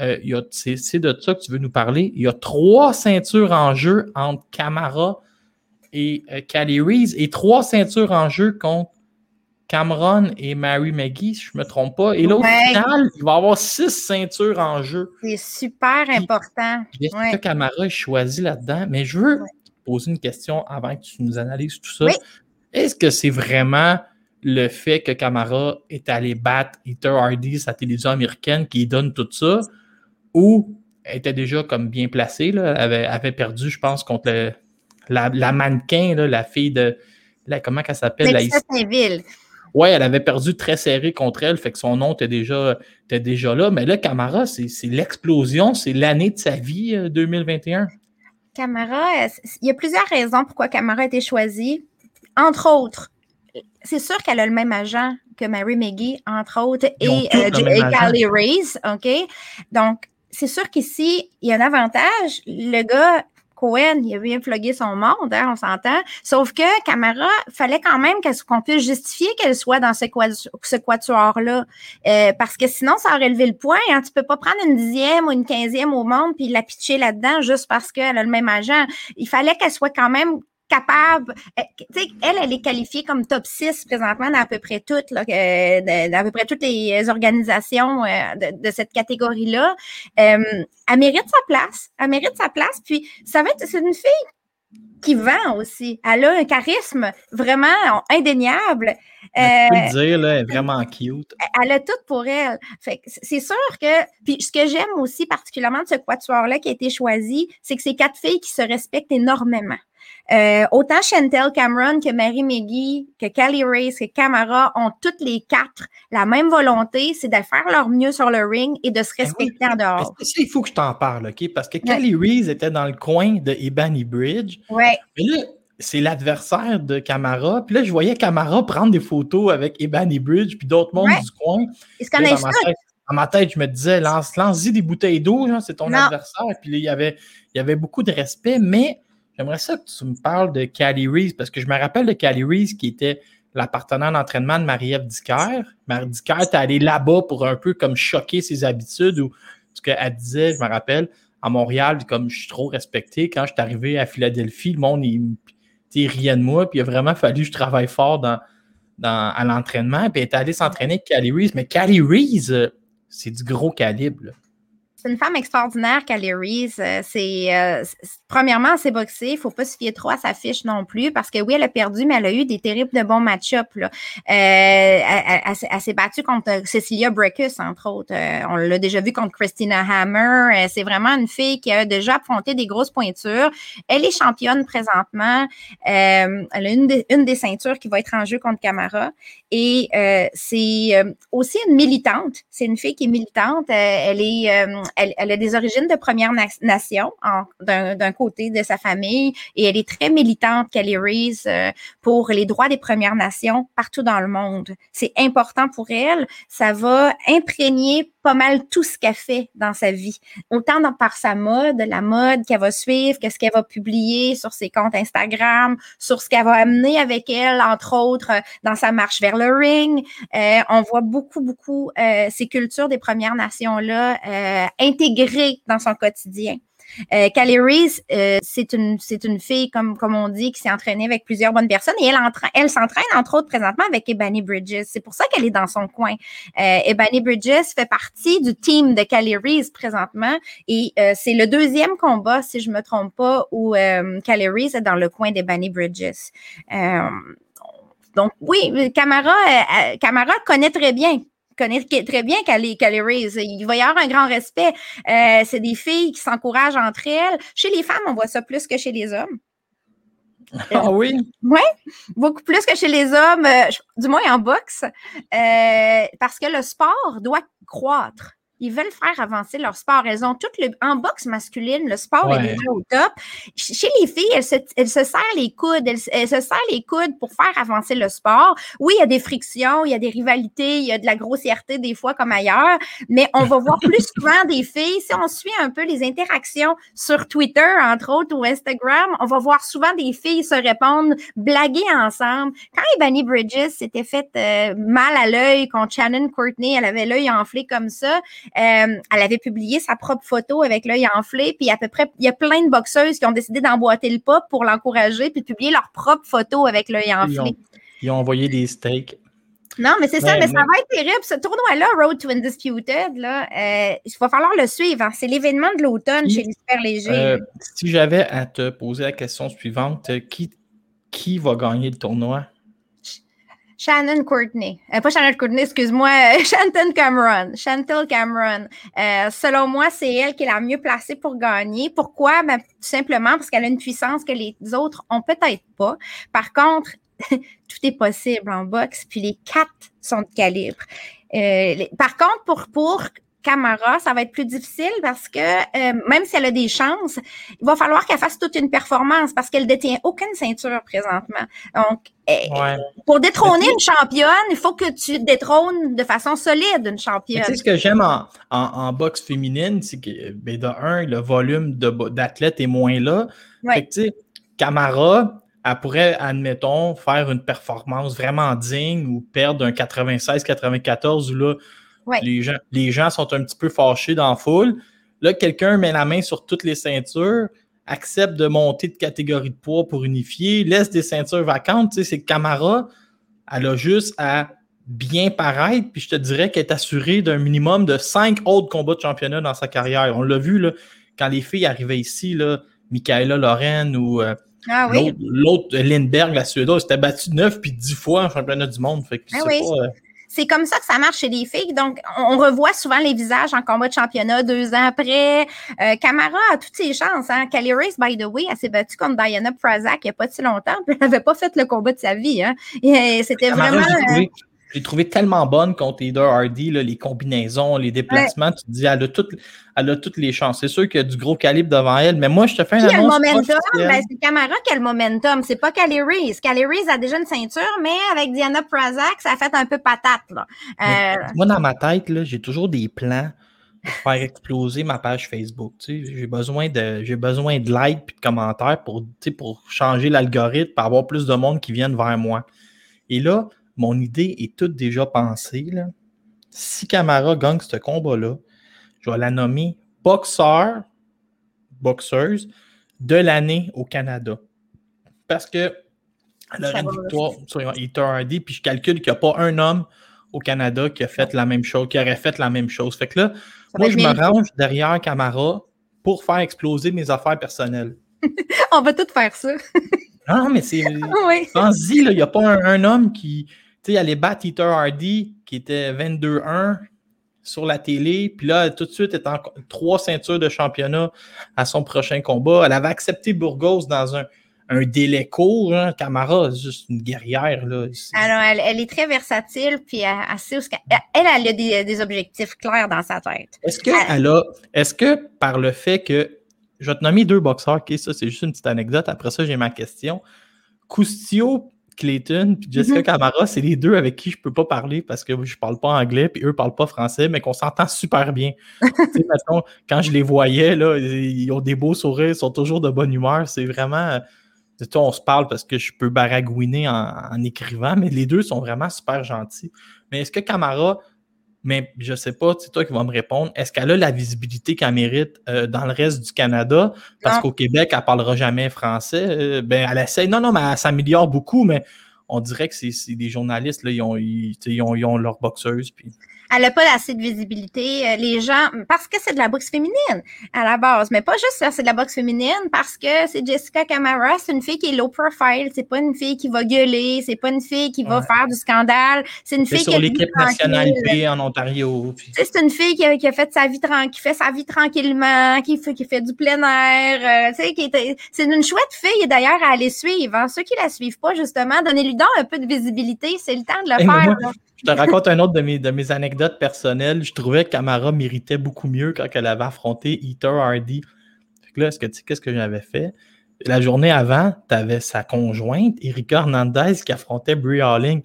Euh, c'est de ça que tu veux nous parler. Il y a trois ceintures en jeu entre Camara et euh, Reese et trois ceintures en jeu contre Cameron et Mary McGee, si je ne me trompe pas. Et là, au final, il va y avoir six ceintures en jeu. C'est super important. Est-ce que Camara est choisi là-dedans? Mais je veux poser une question avant que tu nous analyses tout ça. Est-ce que c'est vraiment le fait que Camara est allé battre Ether Hardy, sa télévision américaine, qui donne tout ça, ou était déjà comme bien placée, là, avait, avait perdu, je pense, contre la, mannequin, la fille de. La, comment elle s'appelle? La Oui, elle avait perdu très serré contre elle, fait que son nom était déjà, était déjà là. Mais là, Camara, c'est l'explosion, c'est l'année de sa vie, 2021. Euh, Camara, il y a plusieurs raisons pourquoi Camara a été choisie. Entre autres, c'est sûr qu'elle a le même agent que Mary McGee, entre autres, et, euh, Reese, OK? Donc, c'est sûr qu'ici, il y a un avantage. Le gars, Il a bien flogué son monde, hein, on s'entend. Sauf que Camara, fallait quand même qu'on puisse justifier qu'elle soit dans ce, ce quatuor-là. Euh, parce que sinon, ça aurait levé le point. Hein. Tu peux pas prendre une dixième ou une quinzième au monde puis la pitcher là-dedans juste parce qu'elle a le même agent. Il fallait qu'elle soit quand même capable. Euh, elle, elle est qualifiée comme top 6 présentement dans à peu près toutes, là, dans à peu près toutes les organisations euh, de, cette catégorie-là. Euh, elle mérite sa place. Elle mérite sa place. Puis, ça va être, c'est une fille qui vend aussi. Elle a un charisme vraiment indéniable. Je peux le dire, là, elle est vraiment cute. Elle a tout pour elle. C'est sûr que. Puis ce que j'aime aussi particulièrement de ce quatuor-là qui a été choisi, c'est que c'est quatre filles qui se respectent énormément. Euh, autant Chantel Cameron que Mary McGee, que Kelly Race, que Camara ont toutes les quatre la même volonté, c'est de faire leur mieux sur le ring et de se ben respecter en dehors. il faut que je t'en parle, OK? Parce que Kelly Reese était dans le coin de Ebony Bridge. Ouais. Mais là, c'est l'adversaire de Camara. Puis là, je voyais Camara prendre des photos avec Ebony Bridge puis d'autres mondes du coin. Est-ce qu'on a dans ma tête, je me disais, lance, lance-y des bouteilles d'eau, c'est ton adversaire. Puis là, il y avait, il y avait beaucoup de respect, mais J'aimerais ça que tu me parles de Cali Reese, parce que je me rappelle de Cali Reese qui était la partenaire d'entraînement de Marie-Ève Dicker. Marie Dicker est allée là-bas pour un peu comme choquer ses habitudes ou ce qu'elle disait, je me rappelle, à Montréal, comme je suis trop respecté, quand je suis arrivé à Philadelphie, le monde, il, riait de moi, puis il a vraiment fallu que je travaille fort dans, à l'entraînement, puis elle est allée s'entraîner avec Cali Reese. Mais Cali Reese, euh, c'est du gros calibre. C'est une femme extraordinaire, Cali euh, C'est euh, premièrement, c'est boxé. Il faut pas se fier trop à sa fiche non plus parce que oui, elle a perdu, mais elle a eu des terribles de bons match-ups. Euh, elle, s'est battue contre Cecilia Breckus, entre autres. on l'a déjà vu contre Christina Hammer. c'est vraiment une fille qui a déjà affronté des grosses pointures. Elle est championne présentement. elle a une, une des ceintures qui va être en jeu contre Camara. Et c'est aussi une militante. C'est une fille qui est militante. elle est elle, a des origines de Première Nation d'un côté de sa famille et elle est très militante, Kelly Reese, euh, pour les droits des Premières Nations partout dans le monde. C'est important pour elle. Ça va imprégner pas mal tout ce qu'elle fait dans sa vie. Autant dans, par sa mode, la mode qu'elle va suivre, qu'est-ce qu'elle va publier sur ses comptes Instagram, sur ce qu'elle va amener avec elle, entre autres, euh, dans sa marche vers le ring. Euh, on voit beaucoup, beaucoup ces cultures des Premières Nations-là intégrée dans son quotidien. Euh, Reese, euh, c'est une, une fille, comme, comme on dit, qui s'est entraînée avec plusieurs bonnes personnes et elle, elle s'entraîne, entre autres, présentement avec Ebony Bridges. C'est pour ça qu'elle est dans son coin. Euh, Ebony Bridges fait partie du team de Callie Reese présentement et euh, c'est le deuxième combat, si je me trompe pas, où euh, Reese est dans le coin d'Ebony Bridges. donc, oui, Camara, Camara connaît très bien connaît très bien Callie, Reese. Il va y avoir un grand respect. Euh, c'est des filles qui s'encouragent entre elles. Chez les femmes, on voit ça plus que chez les hommes. Ah oui? Oui, beaucoup plus que chez les hommes, euh, du moins en boxe, euh, parce que le sport doit croître. Ils veulent faire avancer leur sport. Elles ont toutes le. En boxe masculine, le sport est déjà au top. Chez les filles, elles se, elles se serrent les coudes. Elles, se serrent les coudes pour faire avancer le sport. Oui, il y a des frictions, il y a des rivalités, il y a de la grossièreté des fois comme ailleurs, mais on va voir plus souvent des filles. Si on suit un peu les interactions sur Twitter, entre autres, ou Instagram, on va voir souvent des filles se répondre, blaguer ensemble. Quand Ebony Bridges s'était fait euh, mal à l'œil contre Shannon Courtney, elle avait l'œil enflé comme ça. Euh, elle avait publié sa propre photo avec l'œil enflé, puis à peu près, il y a plein de boxeuses qui ont décidé d'emboîter le pas pour l'encourager, puis de publier leur propre photo avec l'œil enflé. Ils ont, envoyé des steaks. Non, mais c'est ça, mais, ça va être terrible. Ce tournoi-là, Road to Undisputed, là, euh, il va falloir le suivre. Hein. C'est l'événement de l'automne chez les super légers. Euh, si j'avais à te poser la question suivante, qui, qui va gagner le tournoi? Shannon Courtney. Euh, pas Shannon Courtney, excuse-moi. Shanton Cameron. Chantel Cameron. Euh, selon moi, c'est elle qui est la mieux placée pour gagner. Pourquoi? Ben, simplement parce qu'elle a une puissance que les autres ont peut-être pas. Par contre, tout est possible en boxe, puis les quatre sont de calibre. Euh, par contre, pour, pour Camara, ça va être plus difficile parce que euh, même si elle a des chances, il va falloir qu'elle fasse toute une performance parce qu'elle détient aucune ceinture présentement. Donc, eh, pour détrôner une championne, il faut que tu détrônes de façon solide une championne. Tu sais, ce que j'aime en, en, boxe féminine, c'est que, ben, de un, le volume d'athlètes est moins là. Fait que, tu sais, Camara, elle pourrait, admettons, faire une performance vraiment digne ou perdre un 96-94 ou là, les, gens, les gens sont un petit peu fâchés dans la foule. Là, quelqu'un met la main sur toutes les ceintures, accepte de monter de catégorie de poids pour unifier, laisse des ceintures vacantes. Tu sais, c'est Camara, elle a juste à bien paraître, puis je te dirais qu'elle est assurée d'un minimum de cinq autres combats de championnat dans sa carrière. On l'a vu là, quand les filles arrivaient ici, là, Michaela Loren ou euh, ah l'autre, Lindbergh, la Suédoise, s'était battue neuf puis dix fois en championnat du monde. Fait que ah oui. pas, euh, c'est comme ça que ça marche chez les filles. Donc, on revoit souvent les visages en combat de championnat deux ans après. Euh, Camara a toutes ses chances. Hein. Kelly Race, by the way, elle s'est battue contre Diana Prazak il n'y a pas si longtemps. Puis elle n'avait pas fait le combat de sa vie. Hein. Et c'était vraiment. Euh, j'ai trouvé tellement bonne contre Eder Hardy, les combinaisons, les déplacements. Tu te dis, elle a, toutes, elle a toutes les chances. C'est sûr qu'il y a du gros calibre devant elle, mais moi, je te fais un annonce. le momentum, ben, c'est Camara qui a le momentum. C'est pas Callie Reese. Callie Reese a déjà une ceinture, mais avec Diana Prazak, ça a fait un peu patate. Là. Euh, moi, dans ma tête, j'ai toujours des plans pour faire exploser ma page Facebook. J'ai besoin de j'ai besoin de likes et de commentaires pour, pour changer l'algorithme, pour avoir plus de monde qui vienne vers moi. Et là, mon idée est toute déjà pensée. Là. Si Camara gagne ce combat-là, je vais la nommer boxeur, boxeuse de l'année au Canada. Parce que elle aurait une victoire sur puis je calcule qu'il n'y a pas un homme au Canada qui a fait la même chose, qui aurait fait la même chose. Fait que là, moi, je me range derrière Camara pour faire exploser mes affaires personnelles. On va tout faire ça. non, mais c'est. oui. Pense-y, il n'y a pas un homme qui, sais, elle est battre Peter Hardy, qui était 22-1 sur la télé, puis là, tout de suite, elle est en trois ceintures de championnat à son prochain combat. Elle avait accepté Burgos dans un, délai court. Hein. Camara, juste une guerrière. Là. Alors, elle, est très versatile, puis elle, elle, a des, objectifs clairs dans sa tête. Est-ce que elle a, est-ce que par le fait que, je vais te nommer deux boxeurs, ok, ça c'est juste une petite anecdote, après ça j'ai ma question. Coustio Clayton puis Jessica mhm. Camara, c'est les deux avec qui je peux pas parler parce que je parle pas anglais puis eux parlent pas français, mais qu'on s'entend super bien. quand je les voyais, là, ils ont des beaux sourires, ils sont toujours de bonne humeur. C'est vraiment. on se parle parce que je peux baragouiner en, écrivant, mais les deux sont vraiment super gentils. Mais est-ce que Camara mais je sais pas, c'est toi qui vas me répondre. Est-ce qu'elle a la visibilité qu'elle mérite euh, dans le reste du Canada? Parce qu'au Québec, elle parlera jamais français. Euh, ben, elle essaie. Non, non, mais elle s'améliore beaucoup, mais on dirait que c'est des journalistes, là, ils ont, ils, ont, ils ont leur boxeuse. Puis elle n'a pas assez de visibilité. Euh, les gens, parce que c'est de la boxe féminine à la base, mais pas juste c'est de la boxe féminine parce que c'est Jessica Camara, c'est une fille qui est low profile, c'est pas une fille qui va gueuler, c'est pas une fille qui va faire du scandale, c'est une fille sur l'équipe nationale B en Ontario. C'est une fille qui a, fait sa vie qui fait sa vie tranquillement, qui fait, qui fait du plein air, euh, tu sais, c'est une chouette fille d'ailleurs à aller suivre. Hein. Ceux qui la suivent pas justement, donnez-lui donc un peu de visibilité, c'est le temps de le faire. Je te raconte un autre de mes, de mes anecdotes personnelles. Je trouvais que Camara méritait beaucoup mieux quand elle avait affronté Eater Hardy. Fait que là, est-ce que tu sais qu'est-ce que j'avais fait? La journée avant, tu avais sa conjointe, Erika Hernandez, qui affrontait Brie Halling.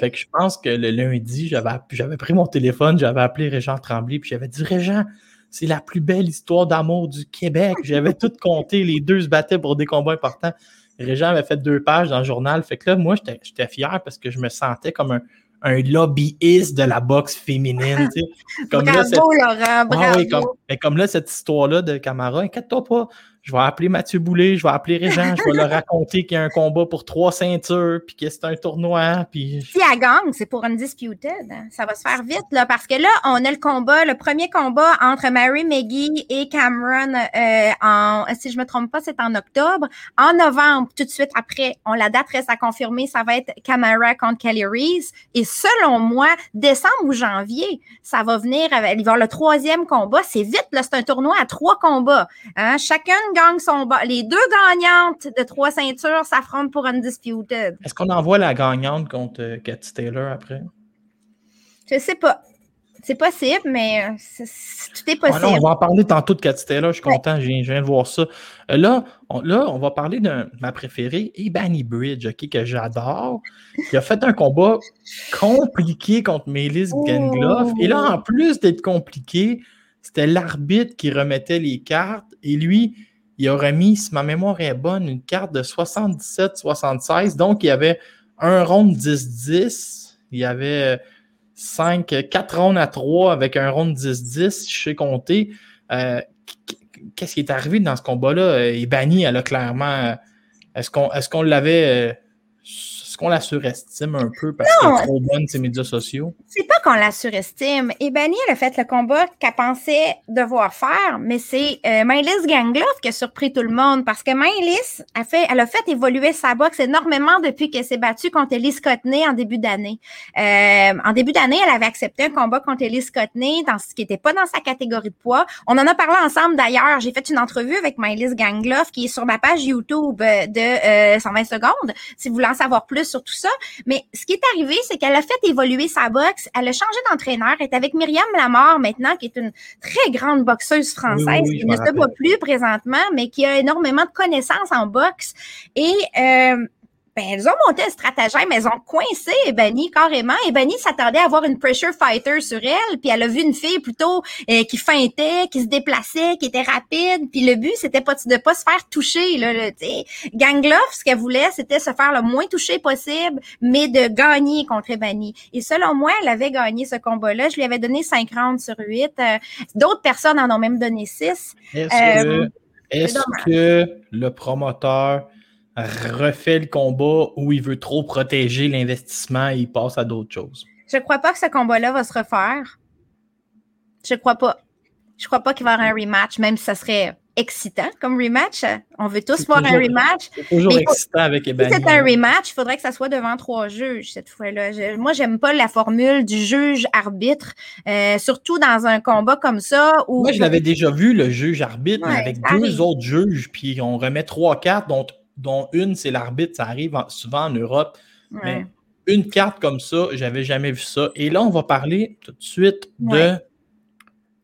Fait que je pense que le lundi, j'avais pris mon téléphone, j'avais appelé Régent Tremblay, puis j'avais dit Régent, c'est la plus belle histoire d'amour du Québec. J'avais tout compté, les deux se battaient pour des combats importants. Régent avait fait deux pages dans le journal. Fait que là, moi, j'étais fier parce que je me sentais comme un, un lobbyiste de la boxe féminine. Tu sais. Comme bravo, Laurent, ah comme, mais comme là, cette histoire-là de Camara, inquiète-toi pas, je vais appeler Mathieu Boulay, je vais appeler Régent, je vais leur raconter qu'il y a un combat pour trois ceintures, puis que c'est un tournoi. Puis... Si elle gagne, c'est pour Undisputed. Ça va se faire vite, là, parce que là, on a le combat, le premier combat entre Mary McGee et Cameron, euh, en, si je me trompe pas, c'est en octobre. En novembre, tout de suite après, on la date reste à confirmer, ça va être Camara contre Kelly Reese. Et selon moi, décembre ou janvier, ça va venir, il va y avoir le troisième combat. C'est vite, là, c'est un tournoi à trois combats. Hein? Chacun son Les deux gagnantes de trois ceintures s'affrontent pour Undisputed. Est-ce qu'on envoie la gagnante contre euh, Cathy Taylor après? Je sais pas. C'est possible, mais euh, tout est possible. on va en parler tantôt de Cathy Taylor. Je suis content, je, viens, de voir ça. Euh, là, on, là, on va parler de ma préférée, Ebony Bridge, que j'adore, qui a fait un combat compliqué contre Melis Gangloff. Et là, en plus d'être compliqué, c'était l'arbitre qui remettait les cartes et lui, il aurait mis, si ma mémoire est bonne, une carte de 77-76. Donc, il y avait un rond 10-10. Il y avait 5, 4 ronds à 3 avec un rond 10-10, je sais compter. Euh, qu'est-ce qui est arrivé dans ce combat-là? Ibani, elle a clairement. Est-ce qu'on est l'avait euh, qu'on la surestime un peu parce qu'elle est trop bonne, ces médias sociaux? C'est pas qu'on la surestime. Ebony, elle a fait le combat qu'elle pensait devoir faire, mais c'est euh, Gangloff qui a surpris tout le monde parce que Mylis a fait, elle a fait évoluer sa boxe énormément depuis qu'elle s'est battue contre Elise Cotney en début d'année. Euh, en début d'année, elle avait accepté un combat contre Elise Cotney dans ce qui n'était pas dans sa catégorie de poids. On en a parlé ensemble d'ailleurs. J'ai fait une entrevue avec Mylis Gangloff qui est sur ma page YouTube de 120 euh, secondes. Si vous voulez en savoir plus sur tout ça. Mais ce qui est arrivé, c'est qu'elle a fait évoluer sa boxe. Elle a changé d'entraîneur. Elle est avec Myriam Lamar maintenant, qui est une très grande boxeuse française, qui ne se bat plus présentement, mais qui a énormément de connaissances en boxe. Et euh, ben, elles ont monté un stratagème, elles ont coincé Ebony carrément. Ebony s'attendait à avoir une pressure fighter sur elle, puis elle a vu une fille plutôt euh, qui feintait, qui se déplaçait, qui était rapide, puis le but c'était pas de pas se faire toucher là, là Gangloff, ce qu'elle voulait, c'était se faire le moins touché possible, mais de gagner contre Ebony. Et selon moi, elle avait gagné ce combat-là. Je lui avais donné 5 rounds sur 8. Euh, d'autres personnes en ont même donné 6. Est-ce que, est que le promoteur refait le combat où il veut trop protéger l'investissement et il passe à d'autres choses. Je ne crois pas que ce combat-là va se refaire. Je crois pas. Je crois pas qu'il va y avoir un rematch, même si ça serait excitant comme rematch. On veut tous voir un rematch. C'est toujours excitant avec. Si c'est un rematch, il faudrait que ça soit devant trois juges cette fois-là. Je, moi, j'aime pas la formule du juge-arbitre, euh, surtout dans un combat comme ça. Où... Moi, je l'avais déjà vu, le juge-arbitre, avec deux autres juges, puis on remet trois cartes, dont dont une, c'est l'arbitre. Ça arrive souvent en Europe. Mais une carte comme ça, j'avais jamais vu ça. Et là, on va parler tout de suite de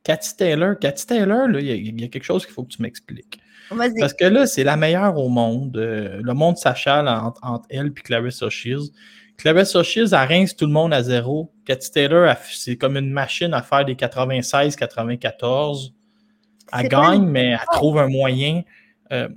Cathy Taylor. Cathy Taylor, il y, a quelque chose qu'il faut que tu m'expliques. Parce que là, c'est la meilleure au monde. Euh, le monde s'achale entre, elle et Clarissa Shields. Clarissa Shields, elle rince tout le monde à zéro. Cathy Taylor, c'est comme une machine à faire des 96-94. Elle gagne, mais elle trouve un moyen. Euh,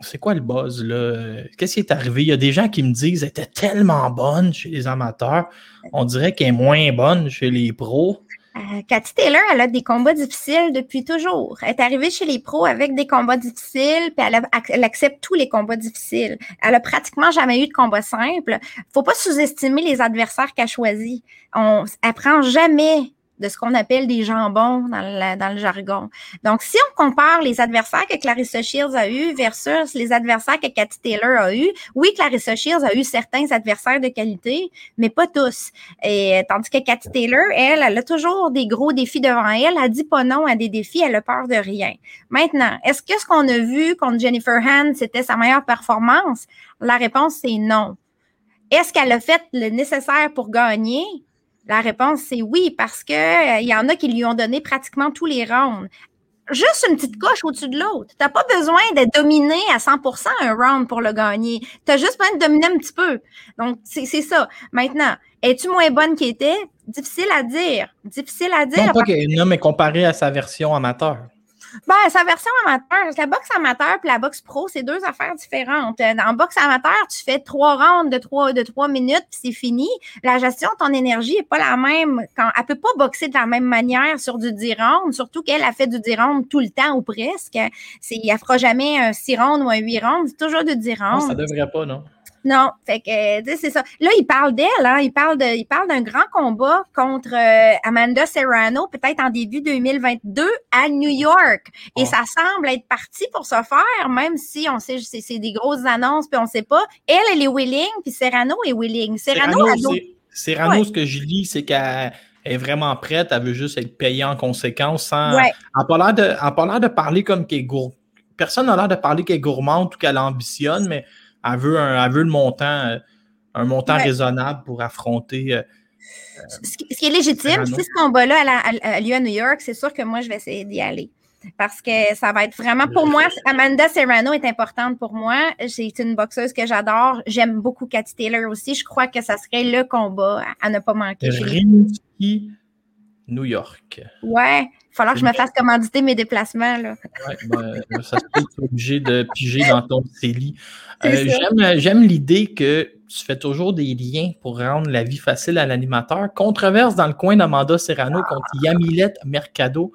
c'est quoi le buzz là? Qu'est-ce qui est arrivé? Il y a des gens qui me disent qu'elle était tellement bonne chez les amateurs. On dirait qu'elle est moins bonne chez les pros. Euh, Cathy Taylor, elle a des combats difficiles depuis toujours. Elle est arrivée chez les pros avec des combats difficiles, puis elle, accepte tous les combats difficiles. Elle a pratiquement jamais eu de combat simple. Faut pas sous-estimer les adversaires qu'elle choisit. On, elle prend jamais de ce qu'on appelle des jambons dans, le jargon. Donc, si on compare les adversaires que Clarissa Shields a eu versus les adversaires que Cathy Taylor a eu, oui, Clarissa Shields a eu certains adversaires de qualité, mais pas tous. Et tandis que Cathy Taylor, elle, elle a toujours des gros défis devant elle. Elle dit pas non à des défis, elle a peur de rien. Maintenant, est-ce que ce qu'on a vu contre Jennifer Hand, c'était sa meilleure performance? La réponse, c'est non. Est-ce qu'elle a fait le nécessaire pour gagner? La réponse, c'est oui, parce qu'il euh, y en a qui lui ont donné pratiquement tous les rounds. Juste une petite coche au-dessus de l'autre. Tu n'as pas besoin de dominer à 100% un round pour le gagner. Tu as juste besoin de dominer un petit peu. Donc, c'est ça. Maintenant, es-tu moins bonne qu'elle était? Difficile à dire. Difficile à dire. Non, pas que, non, mais comparé à sa version amateur. Ben, sa version amateur, la boxe amateur et la boxe pro, c'est deux affaires différentes. Euh, dans boxe amateur, tu fais trois rounds de trois, de trois minutes puis c'est fini. La gestion de ton énergie n'est pas la même. Quand, elle peut pas boxer de la même manière sur du 10 rounds, surtout qu'elle a fait du 10 rounds tout le temps ou presque. Elle fera jamais un 6 rounds ou un 8 rounds, c'est toujours du 10 rounds. Non, ça devrait pas, non? Non, fait que, c'est ça. Là, il parle d'elle, hein, il parle de, il parle d'un grand combat contre euh, Amanda Serrano, peut-être en début 2022 à New York. Et ça semble être parti pour se faire, même si on sait, c'est des grosses annonces, puis on sait pas. Elle, elle est willing, puis Serrano est willing. Serrano, Serrano, ce que je lis, c'est qu'elle est vraiment prête, elle veut juste être payée en conséquence sans. En parlant de, en parlant de parler comme qu'elle est gourmande. Personne n'a l'air de parler qu'elle est gourmande ou qu'elle ambitionne, mais elle veut, un, le montant, euh, un montant raisonnable pour affronter. Euh, ce, qui, est légitime, si ce combat-là a, lieu à New York, c'est sûr que moi, je vais essayer d'y aller. Parce que ça va être vraiment, pour moi, Amanda Serrano est importante pour moi. C'est une boxeuse que j'adore. J'aime beaucoup Cathy Taylor aussi. Je crois que ça serait le combat à, ne pas manquer. New York. Ouais, falloir que je me fasse commanditer mes déplacements. Là. Ouais, ben, ça se peut que tu obligé de piger dans ton CELI. Euh, j'aime l'idée que tu fais toujours des liens pour rendre la vie facile à l'animateur. Controverse dans le coin d'Amanda Serrano contre Yamilette Mercado.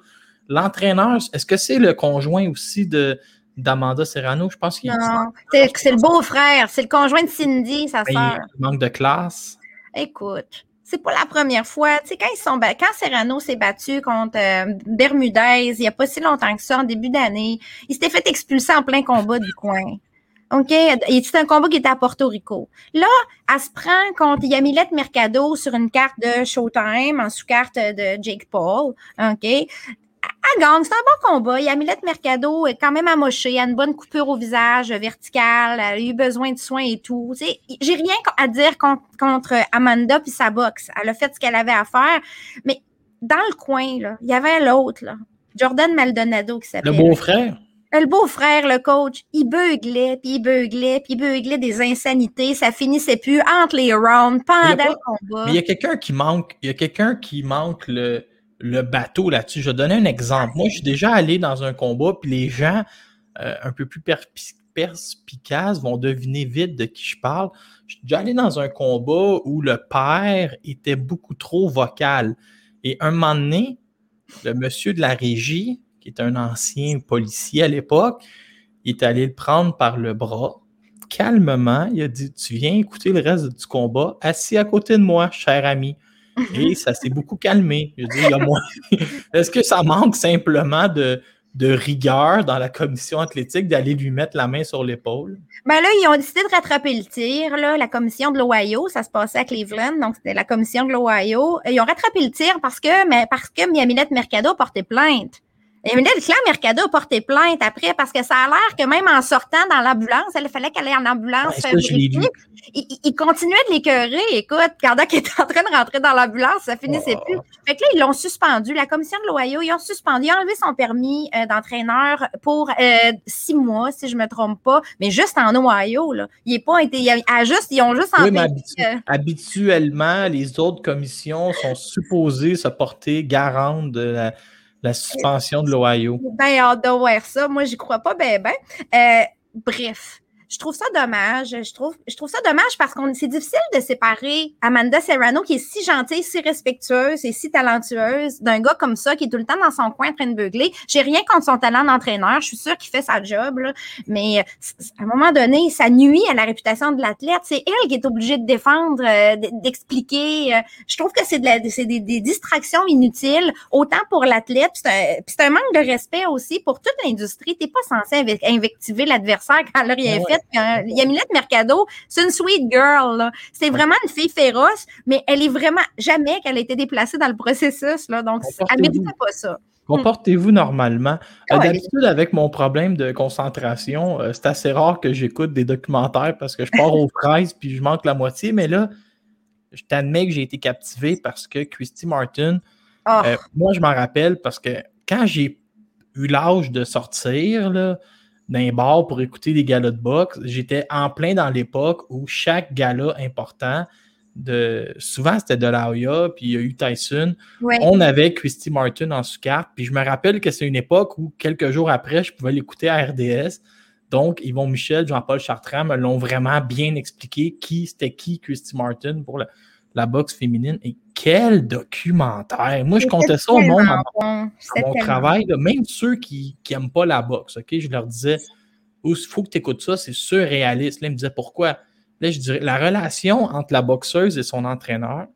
L'entraîneur, est-ce que c'est le conjoint aussi de, d'Amanda Serrano, je pense qu'il Non, c'est, le beau-frère, c'est le conjoint de Cindy, sa sœur. Il manque de classe. Écoute, c'est pas la première fois. Tu sais, quand Serrano s'est battu contre euh, Bermudez, il n'y a pas si longtemps que ça, en début d'année, il s'était fait expulser en plein combat du coin. OK? C'est un combat qui était à Porto Rico. Là, elle se prend contre Yamilette Mercado sur une carte de Showtime, en sous-carte de Jake Paul. OK? Elle gagne, c'est un bon combat. Yamilette Mercado est quand même amochée, elle a une bonne coupure au visage, verticale, elle a eu besoin de soins et tout. J'ai rien à dire contre, Amanda puis sa boxe. Elle a fait ce qu'elle avait à faire. Mais dans le coin, il y avait l'autre, Jordan Maldonado qui s'appelle. Le beau-frère? Le beau-frère, le coach, il beuglait, puis il beuglait, puis il beuglait des insanités. Ça finissait plus entre les rounds, pendant le combat. Mais il y a quelqu'un qui manque, il y a quelqu'un qui manque le, le bateau là-dessus. Je vais donner un exemple. Moi, je suis déjà allé dans un combat, puis les gens euh, un peu plus perspicaces vont deviner vite de qui je parle. Je suis déjà allé dans un combat où le père était beaucoup trop vocal. Et un moment donné, le monsieur de la régie, qui est un ancien policier à l'époque, est allé le prendre par le bras. Calmement, il a dit Tu viens écouter le reste du combat, assis à côté de moi, cher ami. Et ça s'est beaucoup calmé. Est-ce que ça manque simplement de, rigueur dans la commission athlétique d'aller lui mettre la main sur l'épaule? Ben là, ils ont décidé de rattraper le tir, la commission de l'Ohio, ça se passait à Cleveland, donc c'était la commission de l'Ohio. Ils ont rattrapé le tir parce que, mais parce que Miaminette Mercado portait plainte. Et là, le clan Mercado a porté plainte après parce que ça a l'air que même en sortant dans l'ambulance, il fallait qu'elle aille en ambulance. il, continuait de l'écœurer. Écoute, pendant qu'il était en train de rentrer dans l'ambulance, ça finissait plus. Fait que là, ils l'ont suspendu. La commission de l'Ohio, ils ont suspendu, ils ont enlevé son permis euh, d'entraîneur pour euh, six mois, si je me trompe pas, mais juste en Ohio. Là. Il est pas été. Il a, juste, ils ont juste oui, mais euh, habituellement, les autres commissions sont supposées se porter garante de la la suspension de l'Ohio. Ben, hâte de voir ça. Moi, j'y crois pas ben, ben. Euh, bref je trouve ça dommage. Je trouve, je trouve ça dommage parce qu'on c'est difficile de séparer Amanda Serrano, qui est si gentille, si respectueuse et si talentueuse, d'un gars comme ça, qui est tout le temps dans son coin en train de beugler. J'ai rien contre son talent d'entraîneur. Je suis sûre qu'il fait sa job, là, mais à un moment donné, ça nuit à la réputation de l'athlète. C'est elle qui est obligée de défendre, euh, d'expliquer. Euh. je trouve que c'est de la, c'est des, des, distractions inutiles, autant pour l'athlète, c'est un, un, manque de respect aussi pour toute l'industrie. T'es pas censé invectiver l'adversaire quand elle a rien fait Yamilette Mercado, c'est une sweet girl. C'est vraiment une fille féroce, mais elle est vraiment jamais qu'elle a été déplacée dans le processus. Là, donc, elle ne pas ça. Comportez-vous normalement. Euh, d'habitude, avec mon problème de concentration, euh, c'est assez rare que j'écoute des documentaires parce que je pars aux fraises puis je manque la moitié. Mais là, je t'admets que j'ai été captivé parce que Christy Martin, ah. euh, moi, je m'en rappelle parce que quand j'ai eu l'âge de sortir, là, d'un bar pour écouter des galas de boxe. J'étais en plein dans l'époque où chaque gala important, de, souvent c'était de l'AOYA, puis il y a eu Tyson. On avait Christy Martin en sous-carte. Puis je me rappelle que c'est une époque où quelques jours après, je pouvais l'écouter à RDS. Donc, Yvon Michel, Jean-Paul Chartrand me l'ont vraiment bien expliqué qui c'était qui Christy Martin pour la boxe féminine. Et quel documentaire! Moi, je comptais ça au monde mon travail. même ceux qui n'aiment pas la boxe, OK? Je leur disais, il faut que tu écoutes ça, c'est surréaliste. Là, ils me disaient pourquoi? Là, je dirais, la relation entre la boxeuse et son entraîneur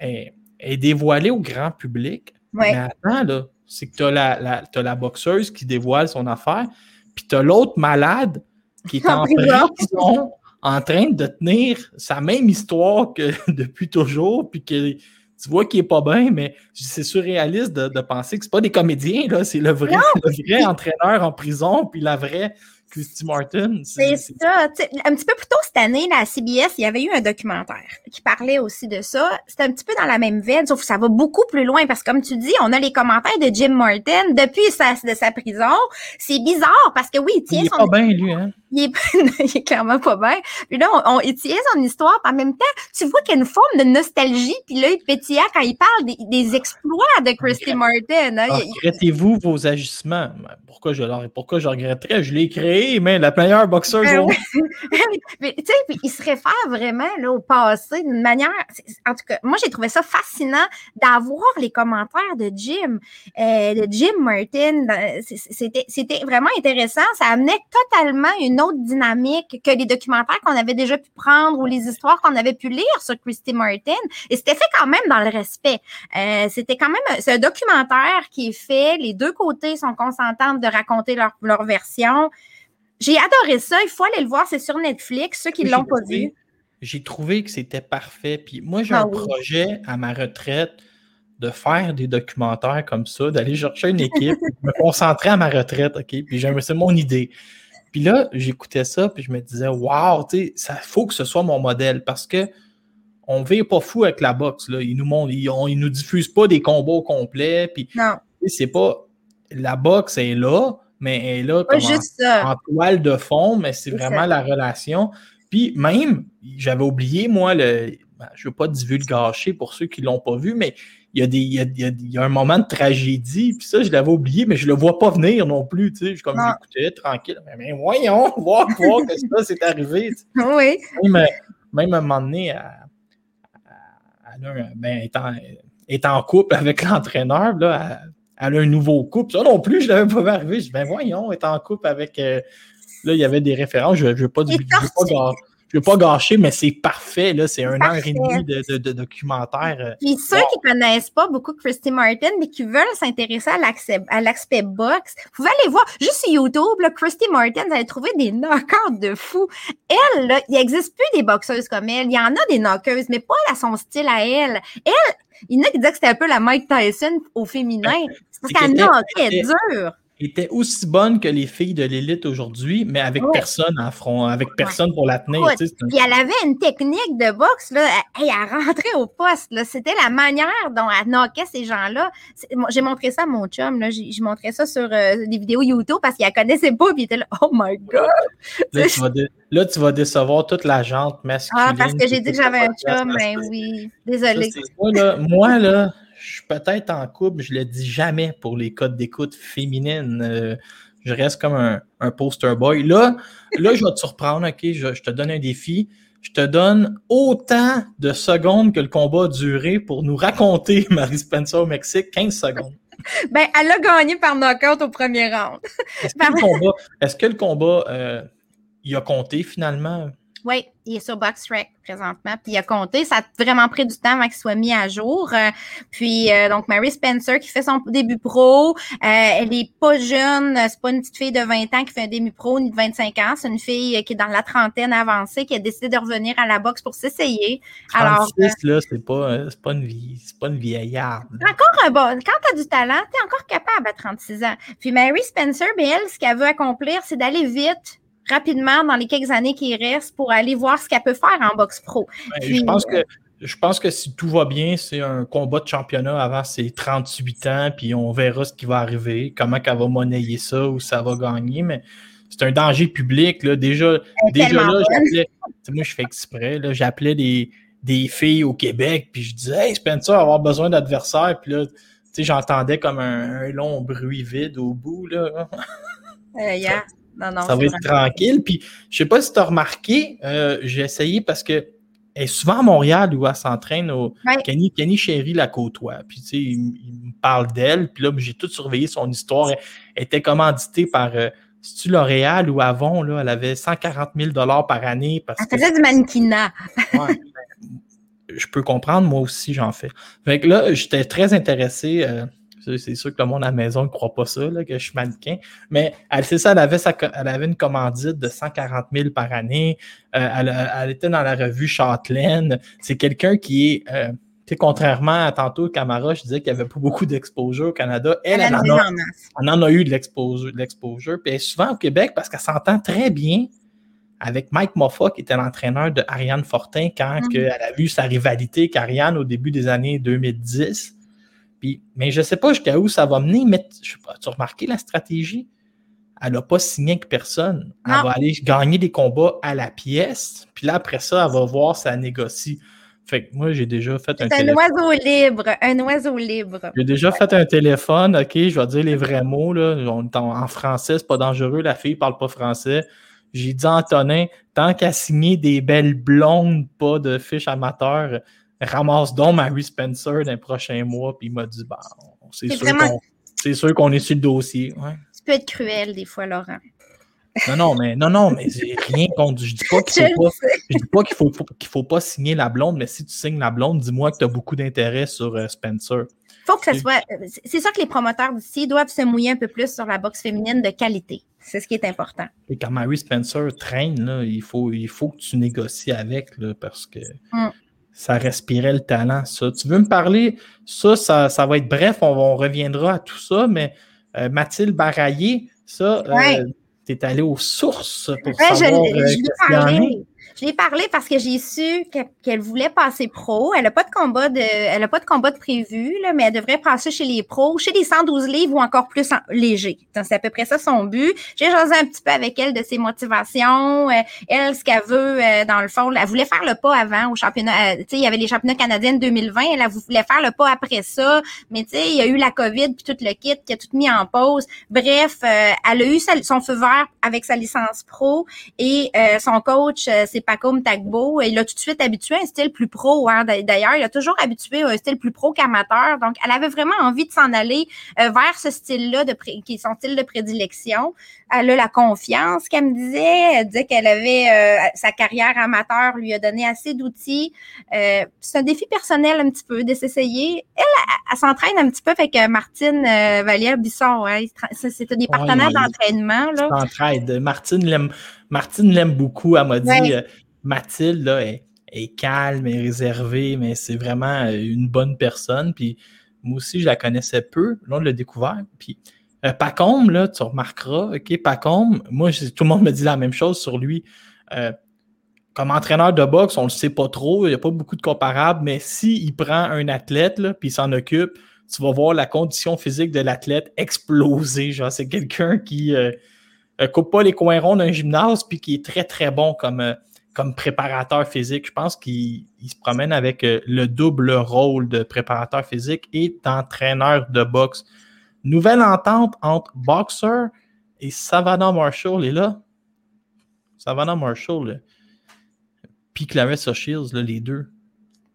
est, dévoilée au grand public. Mais attends, là, c'est que tu as la, la boxeuse qui dévoile son affaire, puis tu as l'autre malade qui est en prison en train de tenir sa même histoire que depuis toujours, puis que tu vois qu'il est pas bien, mais c'est surréaliste de, penser que c'est pas des comédiens, là, c'est le vrai, le vrai entraîneur en prison, puis la vraie Christy Martin. C'est ça. un petit peu plus tôt cette année, à CBS, il y avait eu un documentaire qui parlait aussi de ça. C'était un petit peu dans la même veine, sauf que ça va beaucoup plus loin parce que, comme tu dis, on a les commentaires de Jim Martin depuis sa, de sa prison. C'est bizarre parce que oui, il tient il est pas bien, lui, hein? Il est, il est clairement pas bien. Puis là, on, il tient son histoire. Puis en même temps, tu vois qu'il y a une forme de nostalgie. Puis là, il pétillant quand il parle des, exploits de Christy Martin. Hein? Regrettez-vous vos agissements? Pourquoi je, pourquoi je regretterais? Je l'ai créé mais la meilleure boxeuse ben mais, tu sais, il se réfère vraiment là, au passé d'une manière. En tout cas, moi, j'ai trouvé ça fascinant d'avoir les commentaires de Jim, euh, de Jim Martin. C'était vraiment intéressant. Ça amenait totalement une autre dynamique que les documentaires qu'on avait déjà pu prendre ou les histoires qu'on avait pu lire sur Christy Martin. Et c'était fait quand même dans le respect. Euh, c'était quand même c'est un documentaire qui est fait. Les deux côtés sont consentants de raconter leur, leur version. J'ai adoré ça. Il faut aller le voir. C'est sur Netflix. Ceux qui ne l'ont pas vu. J'ai trouvé que c'était parfait. Puis moi, j'ai ah un projet à ma retraite de faire des documentaires comme ça, d'aller chercher une équipe, me concentrer à ma retraite, OK? Puis c'est mon idée. Puis là, j'écoutais ça, puis je me disais, waouh, tu sais, il faut que ce soit mon modèle parce que on ne pas fou avec la boxe. Là. Ils nous montrent, ils, nous diffusent pas des combos complets. Puis, non. C'est pas. La boxe est là, mais elle est là comme en, toile de fond, mais c'est vraiment la relation. Puis même, j'avais oublié, moi, le, ben, je ne veux pas divulgacher pour ceux qui ne l'ont pas vu, mais il y, a des, il, y a, un moment de tragédie, puis ça, je l'avais oublié, mais je ne le vois pas venir non plus, tu sais, comme j'écoutais tranquille, mais, voyons, voir, voir que ça s'est arrivé. Oui. Même, même, à un moment donné, ben, étant, étant, en couple avec l'entraîneur, là, elle a un nouveau couple. Ça non plus, je ne l'avais pas vu arriver. Je dis, ben voyons, elle est en couple avec. Euh, là, il y avait des références. Je ne veux pas, je pas gâcher, mais c'est parfait. Là, c'est un heure et demie de, de, documentaire. Euh, Puis ceux qui ne connaissent pas beaucoup Christy Martin, mais qui veulent s'intéresser à l'aspect box, vous pouvez aller voir juste sur YouTube, là, Christy Martin, vous allez trouver des knockouts de fou. Elle, là, il n'existe plus des boxeuses comme elle. Il y en a des knockeuses, mais pas à son style à elle. Elle, il y en a qui disaient que c'était un peu la Mike Tyson au féminin. Parce qu'elle knockait dur était aussi bonne que les filles de l'élite aujourd'hui, mais avec personne en front, avec personne pour la tenir. Puis elle avait une technique de boxe, là, elle, elle rentrait au poste. C'était la manière dont elle knockait ces gens-là. J'ai montré ça à mon chum, là. J'ai montré ça sur euh, des vidéos YouTube parce qu'il ne connaissait pas, puis il était là, oh my God! Là, tu vas, décevoir toute la jante masculine. Ah, parce que j'ai dit que j'avais un chum, mais ben oui. Désolée. moi, là je suis peut-être en couple, je le dis jamais pour les codes d'écoute féminines. Euh, je reste comme un, poster boy. Là, là, je vais te surprendre, OK? Je, te donne un défi. Je te donne autant de secondes que le combat a duré pour nous raconter Marie Spencer au Mexique, 15 secondes. Ben, elle a gagné par knockout au premier round. Est-ce que, le combat, euh, il a compté finalement? Oui, il est sur BoxRec présentement. Puis il a compté. Ça a vraiment pris du temps avant qu'il soit mis à jour. Euh, puis euh, donc Mary Spencer qui fait son début pro. Euh, elle est pas jeune. C'est pas une petite fille de 20 ans qui fait un début pro ni de 25 ans. C'est une fille qui est dans la trentaine avancée qui a décidé de revenir à la boxe pour s'essayer. Alors là, c'est pas, pas une vie, c'est pas une vieillarde. Encore un bon. Quand tu as du talent, tu es encore capable à 36 ans. Puis Mary Spencer, bien, elle, ce qu'elle veut accomplir, c'est d'aller vite rapidement dans les quelques années qui restent pour aller voir ce qu'elle peut faire en boxe pro. je pense que je pense que si tout va bien, c'est un combat de championnat avant ses 38 ans, puis on verra ce qui va arriver, comment elle va monnayer ça ou ça va gagner, mais c'est un danger public. Là. Déjà, déjà là, j'appelais, moi je fais exprès, j'appelais des, des filles au Québec, puis je disais Hey Spencer, avoir besoin d'adversaires, puis là, j'entendais comme un, long bruit vide au bout. Là. Euh, ça va être tranquille. Puis, je sais pas si tu as remarqué, euh, j'ai essayé parce que elle est souvent à Montréal où elle s'entraîne au Kenny, Kenny Chéri la côtoie. Puis, tu sais, il, me parle d'elle. Puis là, j'ai tout surveillé son histoire. Elle, était commanditée par. Euh, L'Oréal ou Avon, là, elle avait 140 000 par année. Parce elle faisait du mannequinat. je peux comprendre, moi aussi, j'en fais. Fait que là, j'étais très intéressé. Euh, c'est sûr que le monde à la maison ne croit pas ça, que je suis mannequin. Mais elle, c'est ça, elle avait, elle avait une commandite de 140 000 par année. Euh, elle, était dans la revue Châtelaine. C'est quelqu'un qui est. Euh, contrairement à tantôt, Camara, je disais qu'il n'y avait pas beaucoup d'exposure au Canada. Elle, elle, en, a, eu de l'exposure. Puis elle est souvent au Québec parce qu'elle s'entend très bien avec Mike Moffat, qui était l'entraîneur de Ariane Fortin quand mm-hmm. elle a vu sa rivalité avec Ariane au début des années 2010 mais je ne sais pas jusqu'à où ça va mener, mais je sais pas, tu as remarqué la stratégie? Elle n'a pas signé avec personne. Elle va aller gagner des combats à la pièce, puis là, après ça, elle va voir si elle négocie. Fait que moi, j'ai déjà fait un téléphone. un oiseau libre, un oiseau libre. J'ai déjà fait un téléphone, OK, je vais dire les vrais mots, là. en, français, c'est pas dangereux, la fille parle pas français. J'ai dit à Antonin, tant qu'à signer des belles blondes, pas de fiches amateurs, ramasse donc Mary Spencer dans les prochains mois, puis il m'a dit, bah, c'est sûr qu'on est sur le dossier. Ouais. Tu peux être cruel des fois, Laurent. Non, non, mais non, non, mais rien contre. Je dis pas qu'il faut pas. Je dis pas qu'il faut, qu'il faut pas signer la blonde, mais si tu signes la blonde, dis-moi que tu as beaucoup d'intérêt sur euh, Spencer. Faut que ça soit. C'est sûr que les promoteurs d'ici doivent se mouiller un peu plus sur la boxe féminine de qualité. C'est ce qui est important. Et quand Mary Spencer traîne, là, il, faut, il faut que tu négocies avec là, parce que mm ça respirait le talent, ça. Tu veux me parler, ça, ça, va être bref, on, reviendra à tout ça, mais euh, Mathilde Baraillé, ça, euh, tu es allé aux sources pour savoir je, je l'ai parlé parce que j'ai su qu'elle voulait passer pro. Elle n'a pas de combat de, elle a pas de combat de prévu, là, mais elle devrait passer chez les pros, chez les 112 livres ou encore plus léger. C'est à peu près ça son but. J'ai jasé un petit peu avec elle de ses motivations. Euh, elle, ce qu'elle veut, euh, dans le fond, elle voulait faire le pas avant au championnat. Euh, tu sais, il y avait les championnats canadiens de 2020. Elle, elle voulait faire le pas après ça. Mais tu sais, il y a eu la COVID puis tout le kit qui a tout mis en pause. Bref, elle a eu son feu vert avec sa licence pro et son coach, c'est Pacom Tagbo, il a tout de suite habitué à un style plus pro. Hein. D'ailleurs, il a toujours habitué à un style plus pro qu'amateur. Donc, elle avait vraiment envie de s'en aller euh, vers ce style-là, qui est son style de prédilection. Elle a la confiance qu'elle me disait. Elle disait qu'elle avait euh, sa carrière amateur lui a donné assez d'outils. Euh, c'est un défi personnel un petit peu de s'essayer. Elle, elle, s'entraîne un petit peu avec Martine Vallière Bisson. Hein. C'était des partenaires d'entraînement. Martine l'aime Martine l'aime beaucoup. Elle m'a dit euh, Mathilde là, est, calme, et réservée, mais c'est vraiment euh, une bonne personne. Puis moi aussi, je la connaissais peu. Là, on l'a découvert. Puis euh, là, tu remarqueras, OK, Pacombe, moi, tout le monde me dit la même chose sur lui. comme entraîneur de boxe, on ne le sait pas trop, il n'y a pas beaucoup de comparables, mais s'il prend un athlète, puis il s'en occupe, tu vas voir la condition physique de l'athlète exploser. Genre, c'est quelqu'un qui, euh, coupe pas les coins ronds d'un gymnase, puis qui est très, très bon comme, euh, comme préparateur physique. Je pense qu'il se promène avec euh, le double rôle de préparateur physique et d'entraîneur de boxe. Nouvelle entente entre Boxer et Savannah Marshall est là. Savannah Marshall, puis Clarissa Shields, les deux.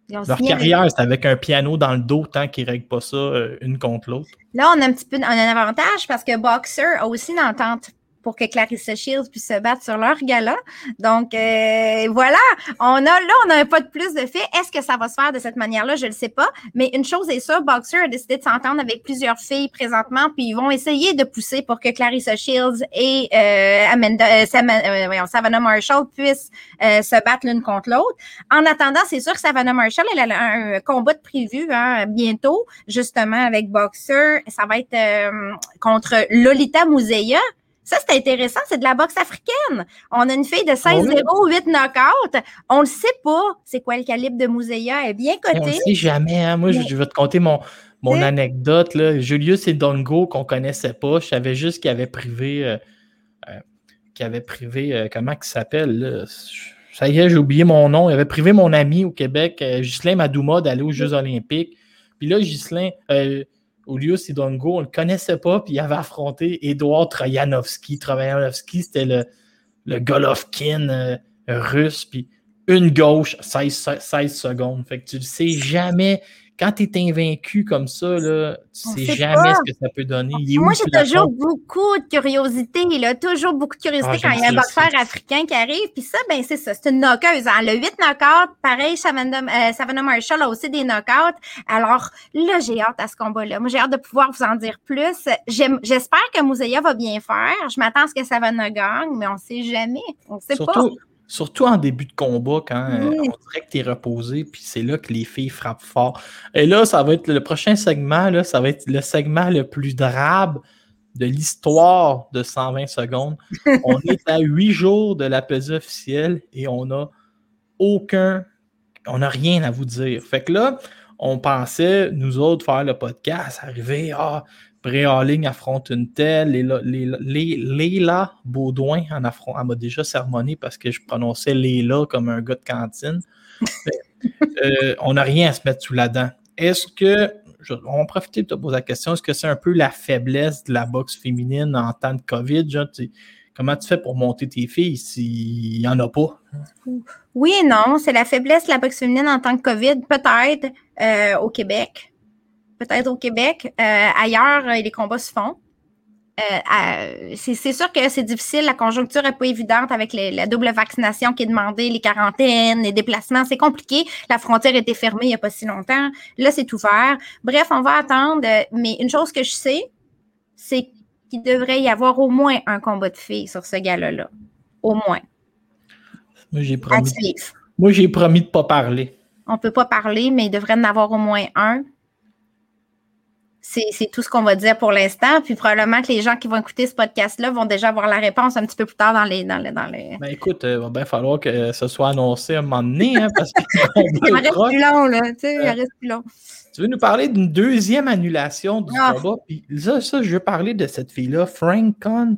Leur carrière, c'est avec un piano dans le dos tant qu'ils ne règlent pas ça euh, une contre l'autre. Là, on a un petit peu un avantage parce que Boxer a aussi une entente pour que Clarissa Shields puisse se battre sur leur gala. Donc, euh, voilà, on a là, on a un pas de plus de fait. Est-ce que ça va se faire de cette manière-là? Je ne le sais pas. Mais une chose est sûre, Boxer a décidé de s'entendre avec plusieurs filles présentement, puis ils vont essayer de pousser pour que Clarissa Shields et euh, Amanda, euh, euh Savannah Marshall puissent se battre l'une contre l'autre. En attendant, c'est sûr que Savannah Marshall, elle a un combat de prévu hein, bientôt, justement, avec Boxer. Ça va être contre Lolita Museya. Ça, c'est intéressant, c'est de la boxe africaine. On a une fille de 16-0, 8 knockouts. On ne sait pas c'est quoi le calibre de Mouzeya. Elle est bien cotée. On ne sait jamais. Hein. Moi, je, vais te conter mon, mon anecdote. Là. Julius et Dongo, qu'on ne connaissait pas. Je savais juste qu'il avait privé. Euh, euh, avait privé. Euh, comment il s'appelle? Ça y est, j'ai oublié mon nom. Il avait privé mon ami au Québec, Ghislain Madouma, d'aller aux Jeux Olympiques. Puis là, Ghislain. Olius Sidongo, on ne le connaissait pas, puis il avait affronté Edouard Troyanovski. Troyanovski, c'était le, le Golovkin euh, russe, puis une gauche, 16, 16, secondes. Fait que tu ne sais jamais quand tu es invaincu comme ça, là, tu ne sais jamais ce que ça peut donner. Moi, j'ai toujours beaucoup de curiosité. Là, toujours beaucoup de curiosité ah, quand il y a un boxeur africain qui arrive. Puis ça, ben c'est ça. C'est une knockeuse. Elle a 8 knockouts. Pareil, Savannah, euh, Savannah, Marshall a aussi des knockouts. Alors là, j'ai hâte à ce combat-là. Moi, j'ai hâte de pouvoir vous en dire plus. J'espère que Mouzeya va bien faire. Je m'attends à ce que Savannah gagne, mais on ne sait jamais. On ne sait pas. Surtout en début de combat, quand euh, on dirait que tu es reposé, puis c'est là que les filles frappent fort. Et là, ça va être le prochain segment, là, ça va être le segment le plus drabe de l'histoire de 120 secondes. on est à huit jours de la pesée officielle et on n'a aucun, on n'a rien à vous dire. Fait que là, on pensait, nous autres, faire le podcast, arriver, ah, Bray affronte une telle. Léla Baudouin en affront, elle m'a déjà sermonné parce que je prononçais Léla comme un gars de cantine. Euh, on n'a rien à se mettre sous la dent. Est-ce que, on va profiter de te poser la question, est-ce que c'est un peu la faiblesse de la boxe féminine en temps de COVID? comment tu fais pour monter tes filles s'il n'y en a pas? Oui et non, c'est la faiblesse de la boxe féminine en temps de COVID, peut-être euh, au Québec peut-être au Québec. Euh, ailleurs, euh, les combats se font. Euh, c'est sûr que c'est difficile, la conjoncture n'est pas évidente avec la double vaccination qui est demandée, les quarantaines, les déplacements, c'est compliqué. La frontière était fermée il n'y a pas si longtemps. Là, c'est ouvert. Bref, on va attendre. Mais une chose que je sais, c'est qu'il devrait y avoir au moins un combat de filles sur ce gala-là. Au moins. Moi, j'ai promis. Moi, j'ai promis de ne pas parler. On ne peut pas parler, mais il devrait en avoir au moins un c'est tout ce qu'on va dire pour l'instant. Puis probablement que les gens qui vont écouter ce podcast-là vont déjà avoir la réponse un petit peu plus tard dans les. Dans les, dans les... Ben écoute, euh, il va bien falloir que ce soit annoncé à un moment donné, hein, parce que. il reste plus long, là. Tu sais, il reste plus long. Tu veux nous parler d'une deuxième annulation du ah. combat? Puis ça, ça, je veux parler de cette fille-là, Francon.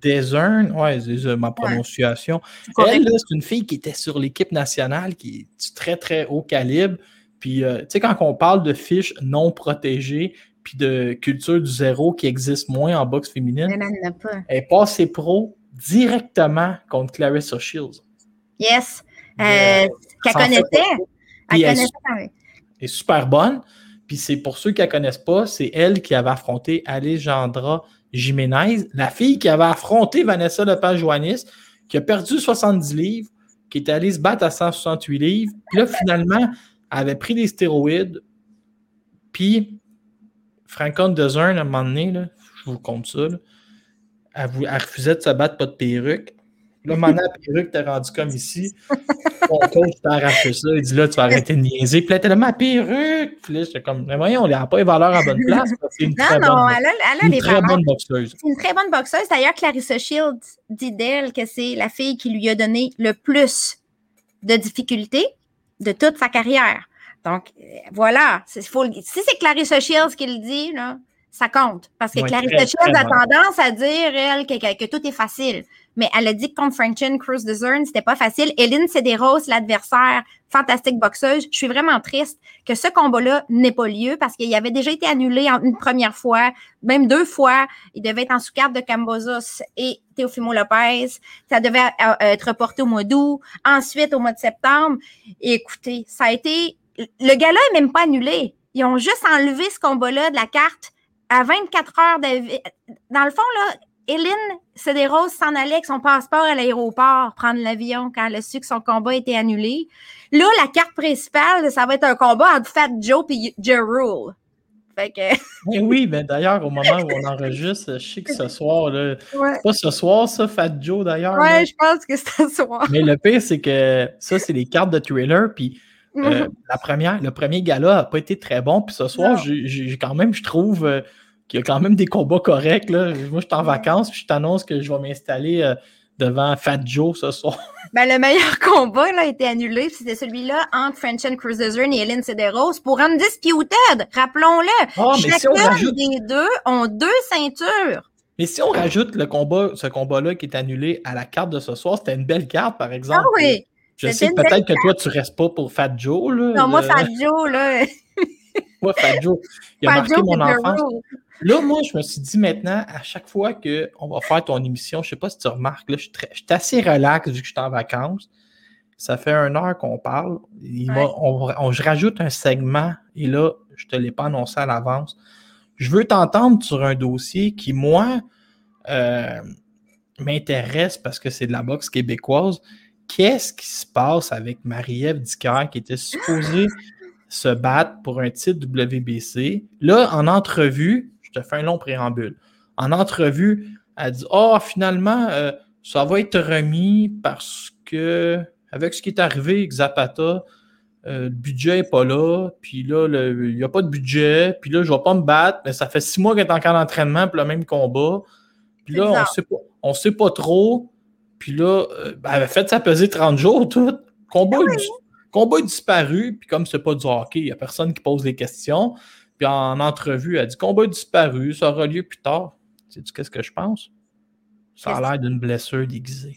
Desern, ouais, c'est ma prononciation. Elle, c'est une fille qui était sur l'équipe nationale, qui est très, très haut calibre. Puis, euh, tu sais, quand on parle de fiches non protégées, puis de culture du zéro qui existe moins en boxe féminine, elle, est passée pro directement contre Clarissa Shields. Yes. Euh, qu'elle connaissait. Elle connaissait elle est super bonne. Puis c'est pour ceux qui ne la connaissent pas, c'est elle qui avait affronté Alejandra Jiménez, la fille qui avait affronté Vanessa Lepage-Joannis, qui a perdu 70 livres, qui est allée se battre à 168 livres. Puis là, finalement, avait pris des stéroïdes, puis Francon Dezern, à un moment donné, là, je vous compte ça, elle, refusait de se battre, pas de perruque. Là, maintenant, la perruque t'es rendu comme ici. Ton coach t'a arraché ça. Il dit là, tu vas arrêter de niaiser. Puis là, t'es là, ma perruque. Puis là, j'étais comme, mais voyons, on n'a pas les valeurs à bonne place. C'est une très, non, bonne, elle a, elle a une très bonne boxeuse. C'est une très bonne boxeuse. D'ailleurs, Clarissa Shields dit d'elle que c'est la fille qui lui a donné le plus de difficultés de toute sa carrière. Donc, euh, voilà. Faut, si c'est Clarissa Shields qui le dit, là, ça compte. Parce que Clarissa Shields a tendance à dire, elle, que, tout est facile. Mais elle a dit que contre Franklin Cruz Dezern, c'était pas facile. Hélène Cederos, l'adversaire, fantastique boxeuse. Je suis vraiment triste que ce combat-là n'ait pas lieu parce qu'il avait déjà été annulé une première fois, même deux fois. Il devait être en sous-carte de Cambozos et Teofimo Lopez. Ça devait euh, être reporté au mois d'août, ensuite au mois de septembre. Écoutez, ça a été... Le gala n'est même pas annulé. Ils ont juste enlevé ce combat-là de la carte à 24 heures de... Dans le fond, là, Hélène Cederos s'en allait avec son passeport à l'aéroport prendre l'avion quand elle a su que son combat était annulé. Là, la carte principale, ça va être un combat entre Fat Joe et Jerule. Fait que... Eh oui, mais d'ailleurs, au moment où on enregistre, je sais que ce soir, là, pas ce soir, ça, Fat Joe d'ailleurs. Ouais, je pense que c'est ce soir. Mais le pire, c'est que ça, c'est les cartes de trailer, puis euh, mhm. la première, le premier gala n'a pas été très bon, puis ce soir, j'ai quand même, je trouve, euh, qu'il y a quand même des combats corrects. Là. Moi, je suis en vacances, puis je t'annonce que je vais m'installer euh, devant Fat Joe ce soir. Ben, le meilleur combat là, a été annulé, c'était celui-là entre French and Cruiser et Hélène Cederos pour Undisputed. Rappelons-le. Oh, Chacun des deux ont deux ceintures. Mais si on rajoute le combat, ce combat-là qui est annulé à la carte de ce soir, c'était une belle carte, par exemple. Ah oui. Je sais peut-être que toi, tu restes pas pour Fat Joe. Là, non, moi, Fat Joe, là. moi, Fat Joe. Il a marqué mon enfance. Là, moi, je me suis dit maintenant, à chaque fois qu'on va faire ton émission, je ne sais pas si tu remarques, là, je, suis assez relax vu que je suis en vacances. Ça fait une heure qu'on parle. on, je rajoute un segment et là, je ne te l'ai pas annoncé à l'avance. Je veux t'entendre sur un dossier qui, moi, euh, m'intéresse parce que c'est de la boxe québécoise. Qu'est-ce qui se passe avec Marie-Ève Dicker qui était supposée se battre pour un titre WBC? Là, en entrevue, te fais un long préambule. En entrevue, elle dit Ah, oh, finalement, euh, ça va être remis parce que, avec ce qui est arrivé avec Zapata, euh, le budget n'est pas là, puis là, il n'y a pas de budget, puis là, je ne vais pas me battre, mais ça fait six mois qu'elle est encore en entraînement pour le même combat. Puis là, on sait pas, ne sait pas trop. Puis là, euh, ben, elle fait sa pesée 30 jours, tout. Combat, ah combat disparu, puis comme c'est pas du hockey, il n'y a personne qui pose des questions. Puis en entrevue, elle dit combat disparu, ça aura lieu plus tard. Sais-tu qu'est-ce que je pense? Ça a l'air d'une blessure déguisée.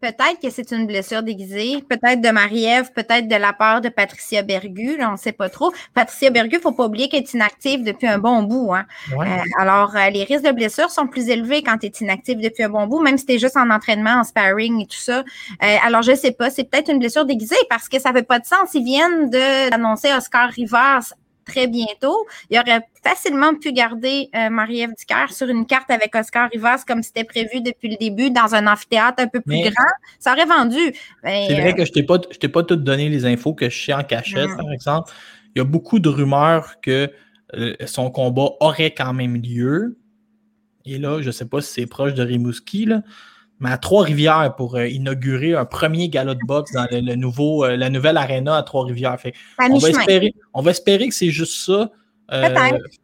Peut-être que c'est une blessure déguisée, peut-être de Marie-Ève, peut-être de la part de Patricia Bergu, on ne sait pas trop. Patricia Bergu, il ne faut pas oublier qu'elle est inactive depuis un bon bout. Hein. Euh, alors, euh, les risques de blessure sont plus élevés quand tu es inactive depuis un bon bout, même si tu es juste en entraînement, en sparring et tout ça. Euh, alors, je ne sais pas, c'est peut-être une blessure déguisée parce que ça ne fait pas de sens. Ils viennent d'annoncer Oscar Rivas très bientôt. Il aurait facilement pu garder euh, Marie-Ève Dicker sur une carte avec Oscar Rivas comme c'était prévu depuis le début dans un amphithéâtre un peu plus grand. Ça aurait vendu. c'est vrai euh, que je t'ai pas, t'ai pas tout donné les infos que je sais en cachette, par exemple. Il y a beaucoup de rumeurs que euh, son combat aurait quand même lieu. Et là, je ne sais pas si c'est proche de Rimouski, là, mais à Trois-Rivières pour euh, inaugurer un premier gala de boxe dans le, nouveau, euh, la nouvelle arena à Trois-Rivières. On, va espérer, on va espérer que c'est juste ça. Euh,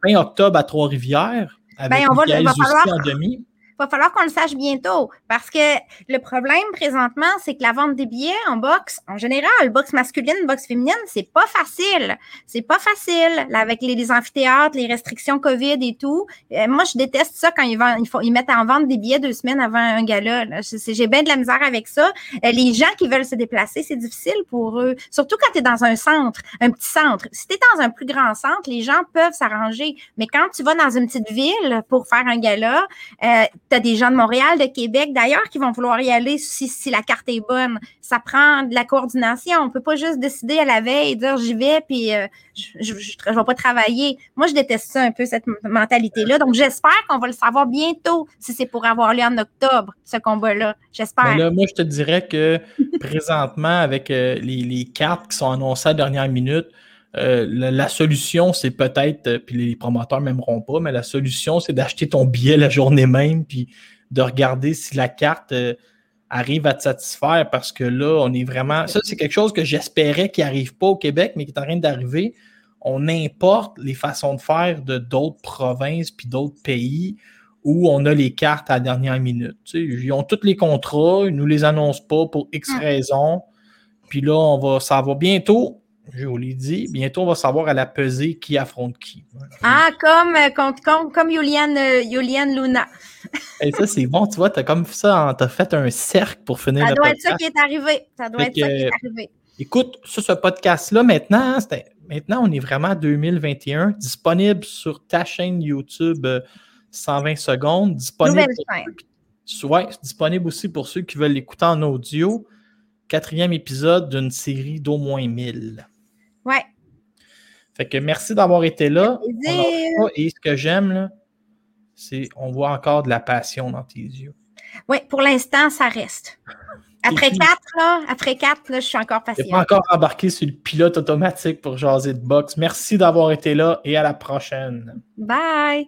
fin octobre à Trois-Rivières. Avec ben, on va, en demi va falloir qu'on le sache bientôt parce que le problème présentement, c'est que la vente des billets en boxe, en général, boxe masculine, boxe féminine, c'est pas facile. C'est pas facile là, avec les, amphithéâtres, les restrictions COVID et tout. Euh, moi, je déteste ça quand ils, font, ils mettent en vente des billets deux semaines avant un gala. J'ai bien de la misère avec ça. Euh, les gens qui veulent se déplacer, c'est difficile pour eux. Surtout quand tu es dans un centre, un petit centre. Si tu es dans un plus grand centre, les gens peuvent s'arranger. Mais quand tu vas dans une petite ville pour faire un gala, euh, tu as des gens de Montréal, de Québec d'ailleurs qui vont vouloir y aller si, la carte est bonne. Ça prend de la coordination. On peut pas juste décider à la veille et dire j'y vais puis euh, je ne vais pas travailler. Moi, je déteste ça un peu, cette mentalité-là. Donc, j'espère qu'on va le savoir bientôt si c'est pour avoir lieu en octobre, ce combat-là. J'espère. Là, moi, je te dirais que présentement, avec euh, les, les cartes qui sont annoncées à la dernière minute, euh, la, solution, c'est peut-être, euh, puis les promoteurs m'aimeront pas, mais la solution, c'est d'acheter ton billet la journée même, puis de regarder si la carte euh, arrive à te satisfaire, parce que là, on est vraiment. Ça, c'est quelque chose que j'espérais qui n'arrive pas au Québec, mais qui est en train d'arriver. On importe les façons de faire de d'autres provinces puis d'autres pays où on a les cartes à la dernière minute. ils ont tous les contrats, ils ne nous les annoncent pas pour X hum. raisons. Puis là, on va, ça va bientôt je vous l'ai dit, bientôt on va savoir à la pesée qui affronte qui. Ah, comme, euh, comme, comme Julian, euh, Luna. Et ça, c'est bon, tu vois, t'as comme ça, t'as fait un cercle pour finir ça le doit podcast. être ça qui est arrivé. Ça doit Fait être ça qui est arrivé. Écoute, sur ce podcast-là, maintenant, c'était- maintenant, on est vraiment en 2021, disponible sur ta chaîne YouTube euh, 120 secondes, disponible, chaîne. ouais, disponible aussi pour ceux qui veulent l'écouter en audio. Quatrième épisode d'une série d'au moins 1000. Fait que merci d'avoir été là. Et ce que j'aime, c'est on voit encore de la passion dans tes yeux. Oui, pour l'instant, ça reste. Après quatre, là, après quatre, là, je suis encore Je pas patiente. encore embarqué sur le pilote automatique pour jaser de boxe. Merci d'avoir été là et à la prochaine. Bye!